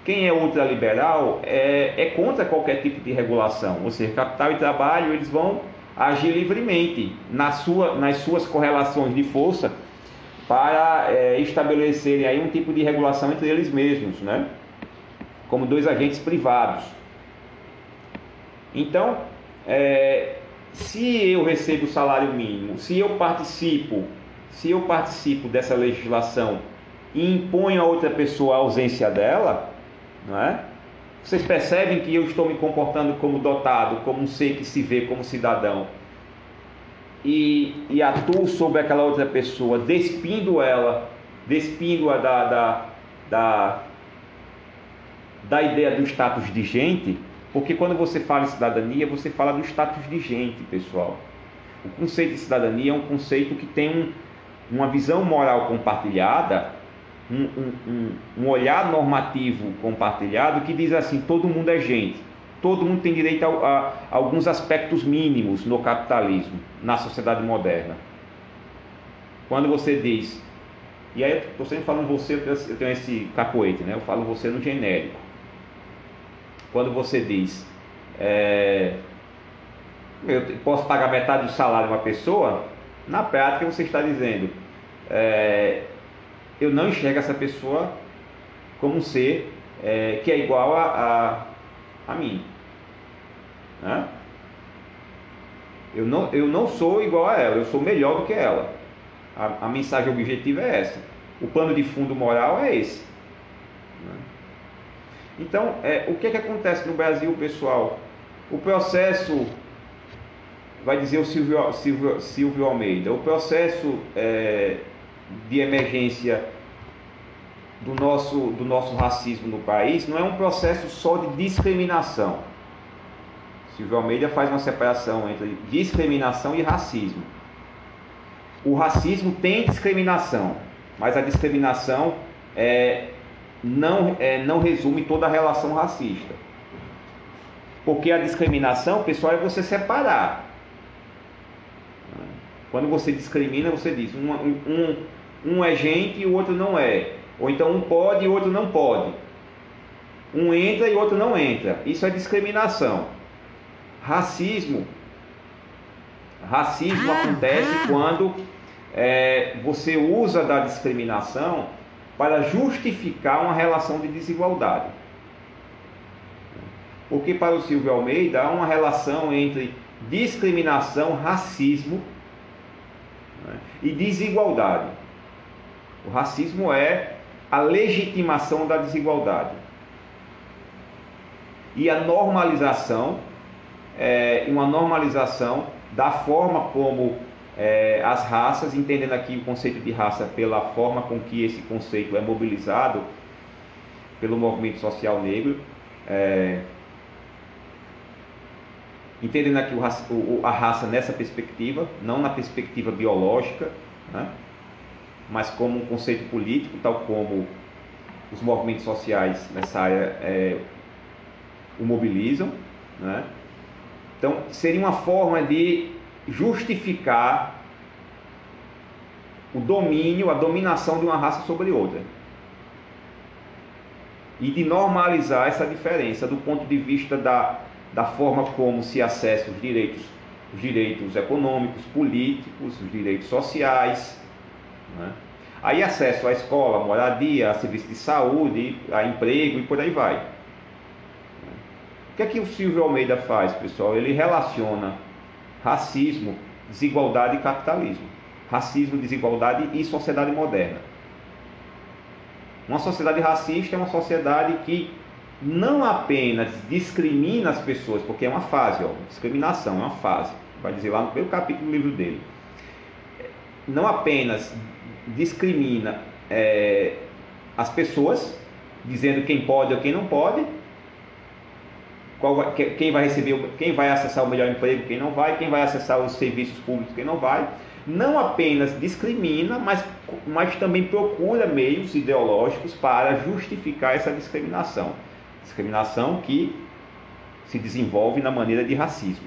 Quem é ultraliberal é, é contra qualquer tipo de regulação, ou seja, capital e trabalho eles vão agir livremente na sua, nas suas correlações de força para é, estabelecerem aí um tipo de regulação entre eles mesmos, né? como dois agentes privados. Então, é, se eu recebo salário mínimo, se eu participo, se eu participo dessa legislação e imponho a outra pessoa a ausência dela, não é? Vocês percebem que eu estou me comportando como dotado, como um ser que se vê como cidadão e, e atuo sobre aquela outra pessoa, despindo ela, despindo-a da, da, da, da ideia do status de gente, porque quando você fala em cidadania, você fala do status de gente, pessoal. O conceito de cidadania é um conceito que tem um, uma visão moral compartilhada um, um, um, olhar normativo compartilhado que diz assim: todo mundo é gente, todo mundo tem direito a, a, a alguns aspectos mínimos no capitalismo, na sociedade moderna. Quando você diz, e aí estou sempre falando você, eu tenho esse cacoete, né? eu falo você no genérico. Quando você diz, é, eu posso pagar metade do salário de uma pessoa, na prática você está dizendo, é, eu não enxergo essa pessoa como um ser é, que é igual a, a, a mim. Né? Eu, não, eu não sou igual a ela, eu sou melhor do que ela. A, a mensagem objetiva é essa. O plano de fundo moral é esse. Né? Então, é, o que, é que acontece no Brasil, pessoal? O processo, vai dizer o Silvio, Silvio, Silvio Almeida, o processo é, de emergência do nosso, do nosso racismo no país não é um processo só de discriminação. Silvio Almeida faz uma separação entre discriminação e racismo. O racismo tem discriminação, mas a discriminação é, não, é, não resume toda a relação racista. Porque a discriminação, pessoal, é você separar. Quando você discrimina, você diz um, um, um é gente e o outro não é. Ou então um pode e o outro não pode. Um entra e o outro não entra. Isso é discriminação. Racismo. Racismo acontece quando é, você usa da discriminação para justificar uma relação de desigualdade. Porque para o Silvio Almeida há uma relação entre discriminação, racismo né, e desigualdade. O racismo é a legitimação da desigualdade. E a normalização, é uma normalização da forma como é, as raças, entendendo aqui o conceito de raça pela forma com que esse conceito é mobilizado pelo movimento social negro, é, entendendo aqui o, a raça nessa perspectiva, não na perspectiva biológica, né? Mas como um conceito político, tal como os movimentos sociais nessa área é, o mobilizam. Né? Então, seria uma forma de justificar o domínio, a dominação de uma raça sobre outra. E de normalizar essa diferença do ponto de vista da, da forma como se acessa os direitos, os direitos econômicos, políticos, os direitos sociais, né? Aí acesso à escola, moradia, a serviço de saúde, a emprego e por aí vai. que é que o Silvio Almeida faz, pessoal? Ele relaciona racismo, desigualdade e capitalismo. Racismo, desigualdade e sociedade moderna. Uma sociedade racista é uma sociedade que não apenas discrimina as pessoas, porque é uma fase, ó, discriminação é uma fase, vai dizer lá no primeiro capítulo do livro dele. Não apenas discrimina é, as pessoas, dizendo quem pode ou quem não pode, vai, quem vai receber, quem vai acessar o melhor emprego, quem não vai, quem vai acessar os serviços públicos, quem não vai. Não apenas discrimina, mas, mas também procura meios ideológicos para justificar essa discriminação. Discriminação que se desenvolve na maneira de racismo.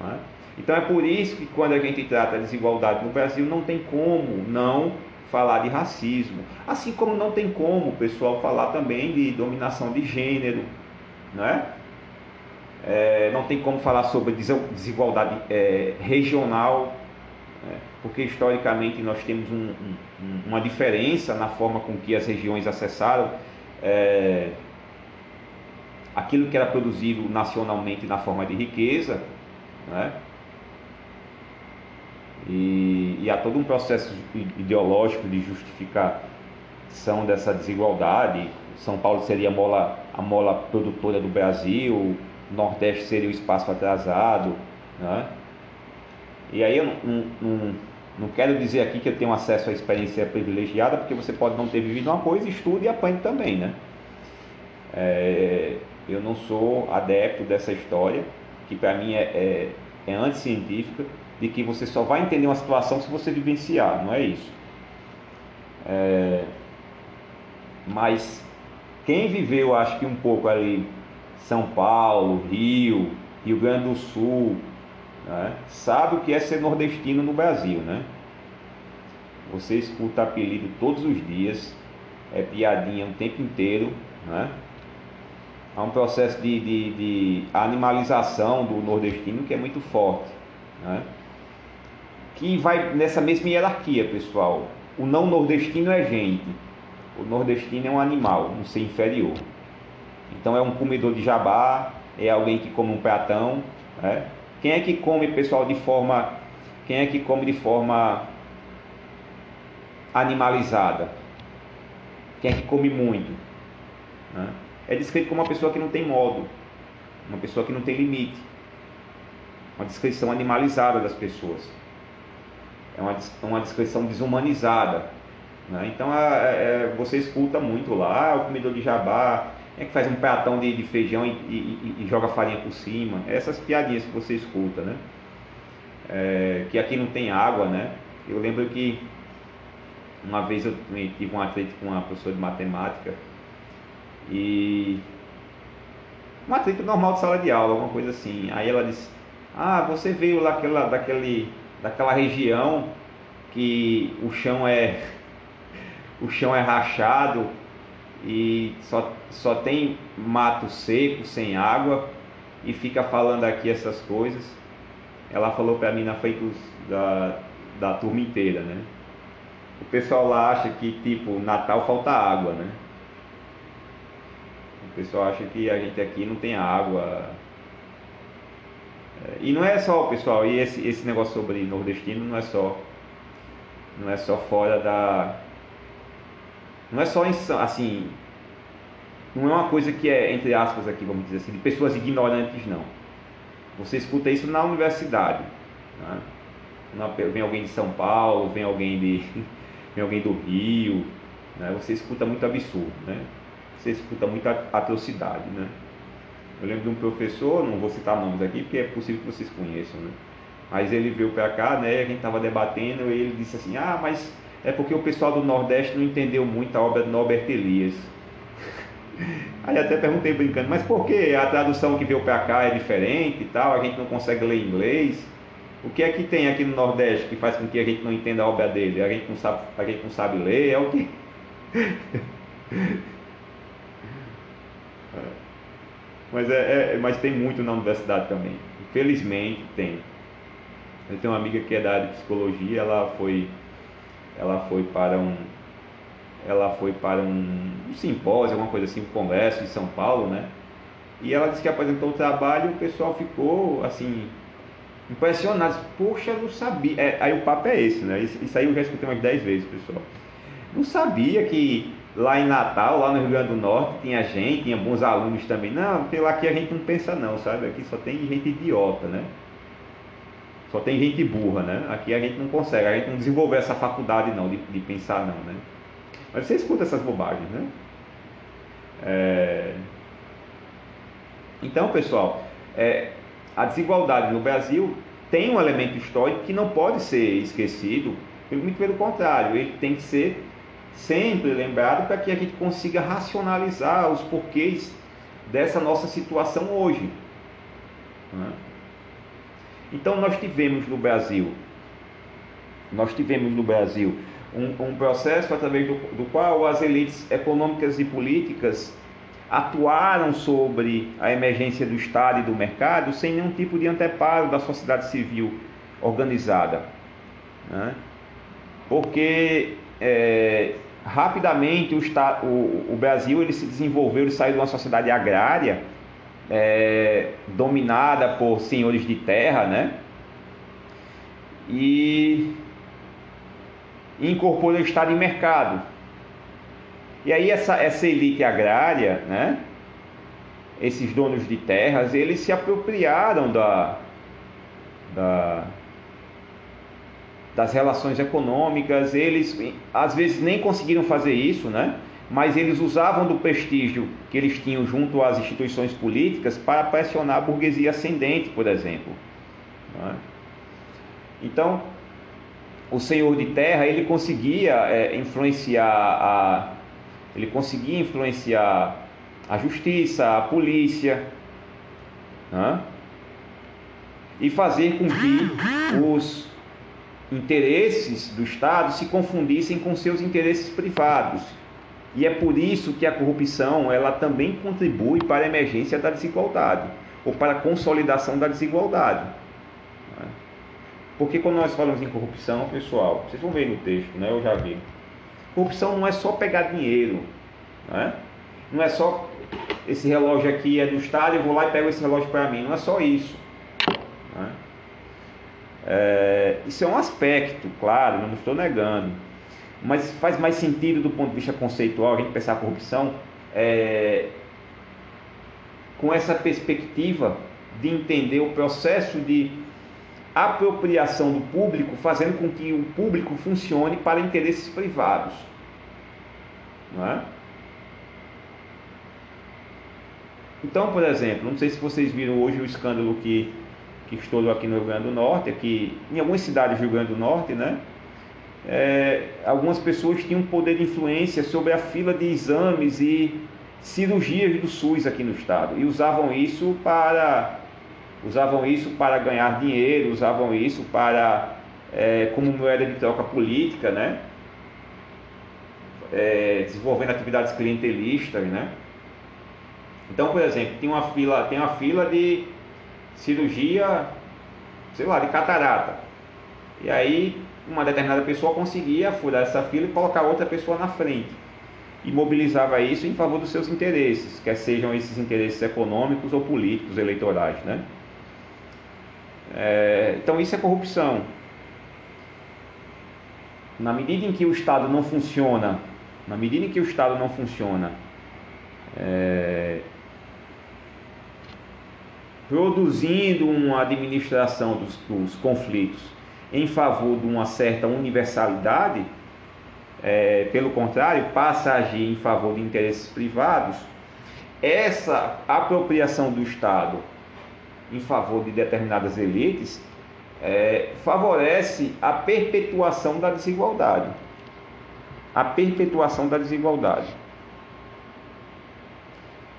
É? Então é por isso que quando a gente trata de desigualdade no Brasil, não tem como não falar de racismo. Assim como não tem como o pessoal falar também de dominação de gênero. Não é? É, não tem como falar sobre desigualdade é, regional, né? porque historicamente nós temos um, um, uma diferença na forma com que as regiões acessaram é, aquilo que era produzido nacionalmente na forma de riqueza, né? E, e há todo um processo ideológico de justificação dessa desigualdade. São Paulo seria a mola, a mola produtora do Brasil, Nordeste seria o espaço atrasado. Né? E aí eu não, não, não, não, quero dizer aqui que eu tenho acesso à experiência privilegiada, porque você pode não ter vivido uma coisa, estude e apanhe também. Né? É, eu não sou adepto dessa história, que para mim é, é, é anticientífica, de que você só vai entender uma situação se você vivenciar, não é isso. É, mas quem viveu, acho que um pouco ali são Paulo, Rio, Rio Grande do Sul, né? sabe o que é ser nordestino no Brasil, né? Você escuta apelido todos os dias, é piadinha o tempo inteiro, né? Há um processo de, de, de animalização do nordestino que é muito forte, né? Que vai nessa mesma hierarquia, pessoal. O não nordestino é gente, o nordestino é um animal, um ser inferior. Então é um comedor de jabá, é alguém que come um pratão. Né? Quem é que come, pessoal, de forma. Quem é que come de forma animalizada? Quem é que come muito? Né? É descrito como uma pessoa que não tem modo, uma pessoa que não tem limite. Uma descrição animalizada das pessoas. É uma, uma descrição desumanizada. Né? Então é, você escuta muito lá, ah, o comedor de jabá, é que faz um pratão de, de feijão e, e, e, joga farinha por cima. Essas piadinhas que você escuta, né? É, que aqui não tem água, né? Eu lembro que uma vez eu tive um atleta com uma professora de matemática e um atleta normal de sala de aula, alguma coisa assim. Aí ela disse: Ah, você veio lá daquele, daquela região que o chão é o chão é rachado e só, só tem mato seco, sem água, e fica falando aqui essas coisas. Ela falou para mim na frente da, da turma inteira, né? O pessoal lá acha que, tipo, Natal falta água, né? O pessoal acha que a gente aqui não tem água. E não é só, pessoal, e esse, esse negócio sobre nordestino não é só não é só fora da não é só assim, não é uma coisa que é, entre aspas aqui, vamos dizer assim, de pessoas ignorantes, não. Você escuta isso na universidade. Né? Vem alguém de São Paulo, vem alguém, de, vem alguém do Rio, né? você escuta muito absurdo, né? você escuta muita atrocidade. Né? Eu lembro de um professor, não vou citar nomes aqui, porque é possível que vocês conheçam, né? mas ele veio para cá, né? a gente estava debatendo, e ele disse assim, ah, mas é porque o pessoal do Nordeste não entendeu muito a obra de Norbert Elias. Aí até perguntei brincando, mas por que a tradução que veio para cá é diferente e tal, a gente não consegue ler inglês? O que é que tem aqui no Nordeste que faz com que a gente não entenda a obra dele? A gente não sabe, a gente não sabe ler, é o que? mas, é, é, mas tem muito na universidade também. Infelizmente tem. Eu tenho uma amiga que é da área de psicologia, ela foi ela foi para um ela foi para um, um simpósio, alguma coisa assim, um congresso em São Paulo, né? E ela disse que apresentou o trabalho o pessoal ficou assim impressionado. Poxa, não sabia. É, aí o papo é esse, né? Isso, isso aí eu já escutei umas 10 vezes, pessoal. Não sabia que lá em Natal, lá no Rio Grande do Norte, tinha gente, tinha bons alunos também. Não, porque lá aqui a gente não pensa não, sabe? Aqui só tem gente idiota, né? Só tem gente burra, né? Aqui a gente não consegue, a gente não desenvolveu essa faculdade não, de, de pensar não, né? Mas você escuta essas bobagens, né? É... Então, pessoal, é, a desigualdade no Brasil tem um elemento histórico que não pode ser esquecido, muito pelo contrário, ele tem que ser sempre lembrado para que a gente consiga racionalizar os porquês dessa nossa situação hoje. Né? Então nós tivemos no Brasil, nós tivemos no Brasil um, um processo através do, do qual as elites econômicas e políticas atuaram sobre a emergência do Estado e do mercado sem nenhum tipo de anteparo da sociedade civil organizada. Né? Porque é, rapidamente o, o, o, Brasil ele se desenvolveu, ele saiu de uma sociedade agrária é, dominada por senhores de terra, né? E incorporou o Estado em mercado. E aí essa, essa elite agrária, né? Esses donos de terras, eles se apropriaram da, da das relações econômicas, eles às vezes nem conseguiram fazer isso, né? mas eles usavam do prestígio que eles tinham junto às instituições políticas para pressionar a burguesia ascendente, por exemplo. Né? Então, o senhor de terra ele conseguia é, influenciar a, ele conseguia influenciar a justiça, a polícia, né? e fazer com que os interesses do Estado se confundissem com seus interesses privados. E é por isso que a corrupção ela também contribui para a emergência da desigualdade ou para a consolidação da desigualdade. Porque quando nós falamos em corrupção, pessoal, vocês vão ver no texto, né? Eu já vi. Corrupção não é só pegar dinheiro, né? não é só esse relógio aqui é do Estado, eu vou lá e pego esse relógio para mim. Não é só isso. É, isso é um aspecto, claro, não estou negando, mas faz mais sentido do ponto de vista conceitual a gente pensar a corrupção é, com essa perspectiva de entender o processo de apropriação do público, fazendo com que o público funcione para interesses privados. Não é? Então, por exemplo, não sei se vocês viram hoje o escândalo que que estourou aqui no Rio Grande do Norte, aqui em algumas cidades do Rio Grande do Norte, né? É, algumas pessoas tinham poder de influência sobre a fila de exames e cirurgias do SUS aqui no estado e usavam isso para usavam isso para ganhar dinheiro, usavam isso para é, como moeda de troca política, né? É, desenvolvendo atividades clientelistas, né? Então, por exemplo, tem uma fila, tem uma fila de cirurgia, sei lá, de catarata. E aí uma determinada pessoa conseguia furar essa fila e colocar outra pessoa na frente. E mobilizava isso em favor dos seus interesses, quer sejam esses interesses econômicos ou políticos, eleitorais. Né? É, então isso é corrupção. Na medida em que o Estado não funciona, na medida em que o Estado não funciona, é, produzindo uma administração dos, dos conflitos em favor de uma certa universalidade, é, pelo contrário, passa a agir em favor de interesses privados, essa apropriação do Estado em favor de determinadas elites é, favorece a perpetuação da desigualdade. A perpetuação da desigualdade.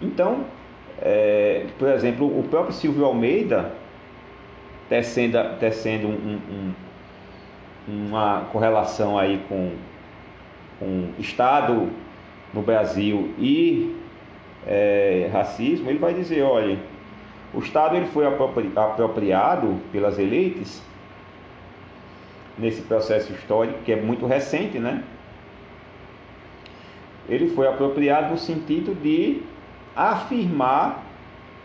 Então, é, por exemplo, o próprio Silvio Almeida, tecendo, tecendo um, um, uma correlação aí com, com Estado no Brasil e é, racismo, ele vai dizer, olha, o Estado ele foi apropriado pelas elites nesse processo histórico que é muito recente, né? Ele foi apropriado no sentido de afirmar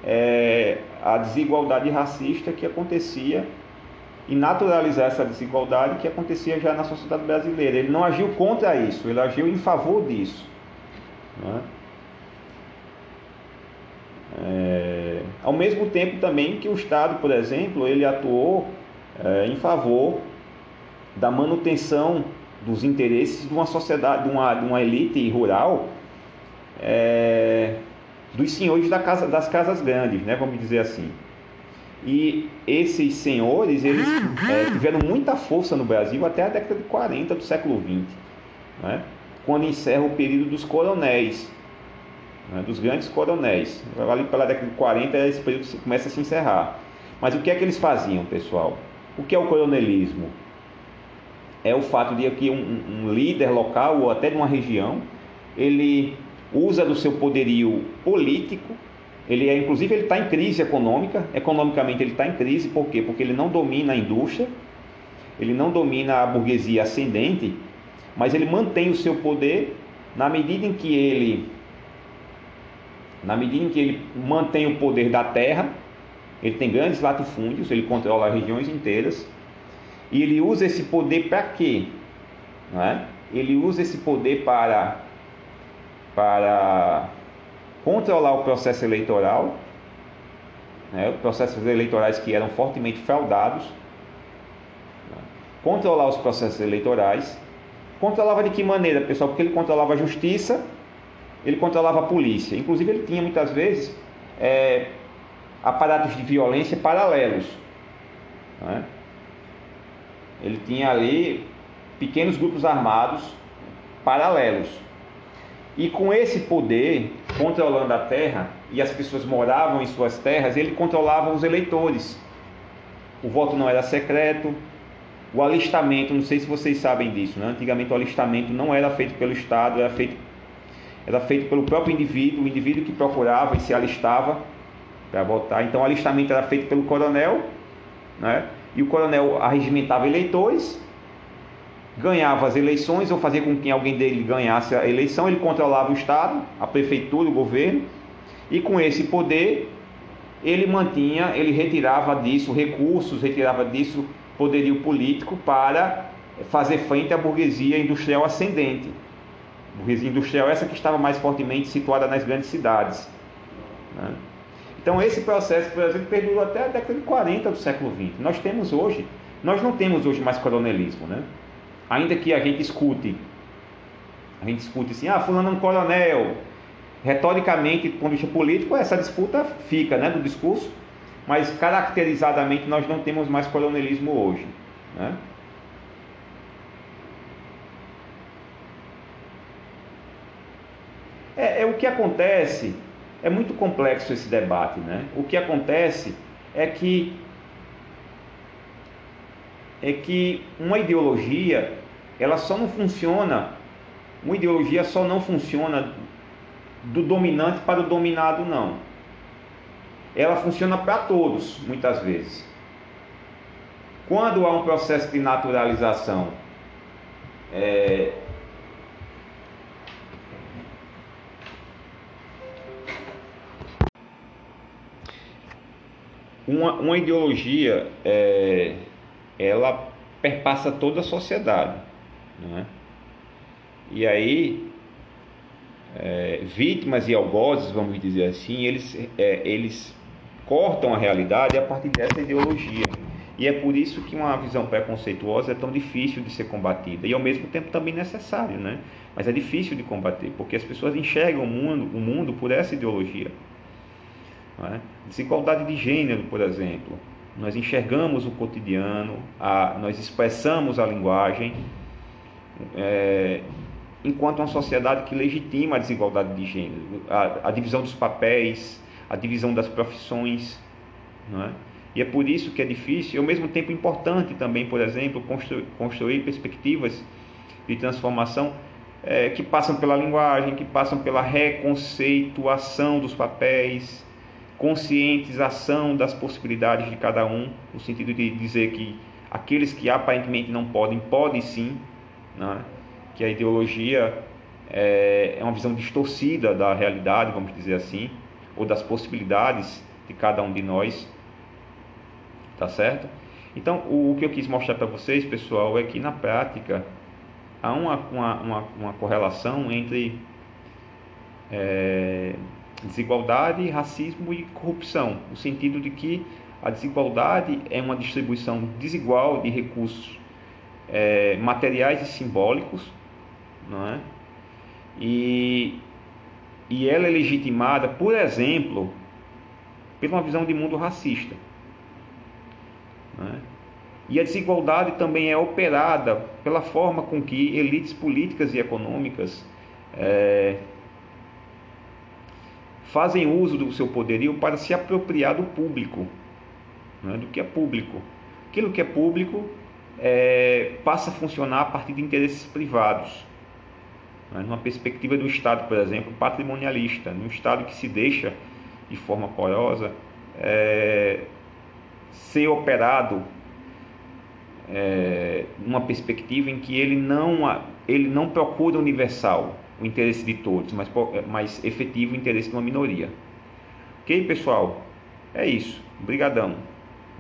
é, a desigualdade racista que acontecia e naturalizar essa desigualdade que acontecia já na sociedade brasileira. Ele não agiu contra isso, ele agiu em favor disso. Né? É, ao mesmo tempo também que o Estado, por exemplo, ele atuou é, em favor da manutenção dos interesses de uma sociedade, de uma, de uma elite rural, é, dos senhores da casa, das casas grandes, né, vamos dizer assim. E esses senhores, eles é, tiveram muita força no Brasil até a década de 40 do século XX, né, quando encerra o período dos coronéis, né, dos grandes coronéis. Ali pela década de 40, esse período começa a se encerrar. Mas o que é que eles faziam, pessoal? O que é o coronelismo? É o fato de que um, um líder local ou até de uma região, ele usa do seu poderio político, ele é inclusive ele está em crise econômica, economicamente ele está em crise, por quê? Porque ele não domina a indústria, ele não domina a burguesia ascendente, mas ele mantém o seu poder na medida em que ele na medida em que ele mantém o poder da terra, ele tem grandes latifúndios, ele controla regiões inteiras, e ele usa esse poder para quê? Não é? Ele usa esse poder para para controlar o processo eleitoral, né, processos eleitorais que eram fortemente fraudados, né, controlar os processos eleitorais. Controlava de que maneira, pessoal? Porque ele controlava a justiça, ele controlava a polícia. Inclusive, ele tinha muitas vezes é, aparatos de violência paralelos. Né? Ele tinha ali pequenos grupos armados paralelos. E com esse poder, controlando a terra, e as pessoas moravam em suas terras, ele controlava os eleitores. O voto não era secreto, o alistamento, não sei se vocês sabem disso, né? antigamente o alistamento não era feito pelo Estado, era feito, era feito pelo próprio indivíduo, o indivíduo que procurava e se alistava para votar. Então o alistamento era feito pelo coronel, né? e o coronel arregimentava eleitores ganhava as eleições ou fazia com que alguém dele ganhasse a eleição, ele controlava o Estado, a prefeitura, o governo, e com esse poder ele mantinha, ele retirava disso recursos, retirava disso poderio político para fazer frente à burguesia industrial ascendente. Burguesia industrial essa que estava mais fortemente situada nas grandes cidades. Né? Então esse processo, por exemplo, perdurou até a década de 40 do século XX. Nós temos hoje, nós não temos hoje mais coronelismo, né? Ainda que a gente escute, a gente escute assim, ah, fulano é um coronel. Retoricamente, do ponto de vista político, essa disputa fica né, do discurso, mas caracterizadamente nós não temos mais coronelismo hoje. Né? É, é, o que acontece, é muito complexo esse debate, né? O que acontece é que é que uma ideologia ela só não funciona, uma ideologia só não funciona do dominante para o dominado não. Ela funciona para todos, muitas vezes. Quando há um processo de naturalização é, uma, uma ideologia é, ela perpassa toda a sociedade. Não é? E aí, é, vítimas e algozes, vamos dizer assim, eles, é, eles cortam a realidade a partir dessa ideologia. E é por isso que uma visão preconceituosa é tão difícil de ser combatida e ao mesmo tempo também necessário, né? Mas é difícil de combater porque as pessoas enxergam o mundo, o mundo por essa ideologia. É? Desigualdade de gênero, por exemplo, nós enxergamos o cotidiano, a, nós expressamos a linguagem, é, enquanto uma sociedade que legitima a desigualdade de gênero, a, a divisão dos papéis, a divisão das profissões. É? E é por isso que é difícil e ao mesmo tempo importante também, por exemplo, construir, construir perspectivas de transformação é, que passam pela linguagem, que passam pela reconceituação dos papéis, conscientização das possibilidades de cada um, no sentido de dizer que aqueles que aparentemente não podem, podem sim, né? que a ideologia é, é uma visão distorcida da realidade, vamos dizer assim, ou das possibilidades de cada um de nós, tá certo? Então, o, que eu quis mostrar para vocês, pessoal, é que na prática há uma, uma, uma, uma correlação entre é, desigualdade, racismo e corrupção, no sentido de que a desigualdade é uma distribuição desigual de recursos é, materiais e simbólicos, não é? E, e ela é legitimada, por exemplo, por uma visão de mundo racista. É? E a desigualdade também é operada pela forma com que elites políticas e econômicas é, fazem uso do seu poderio para se apropriar do público, é? do que é público. Aquilo que é público é, passa a funcionar a partir de interesses privados. É? Numa perspectiva do Estado, por exemplo, patrimonialista, num Estado que se deixa de forma porosa é, ser operado é, numa perspectiva em que ele não, ele não procura universal, o interesse de todos, mas, mas efetivo o interesse de uma minoria. Ok, pessoal? É isso. Obrigadão.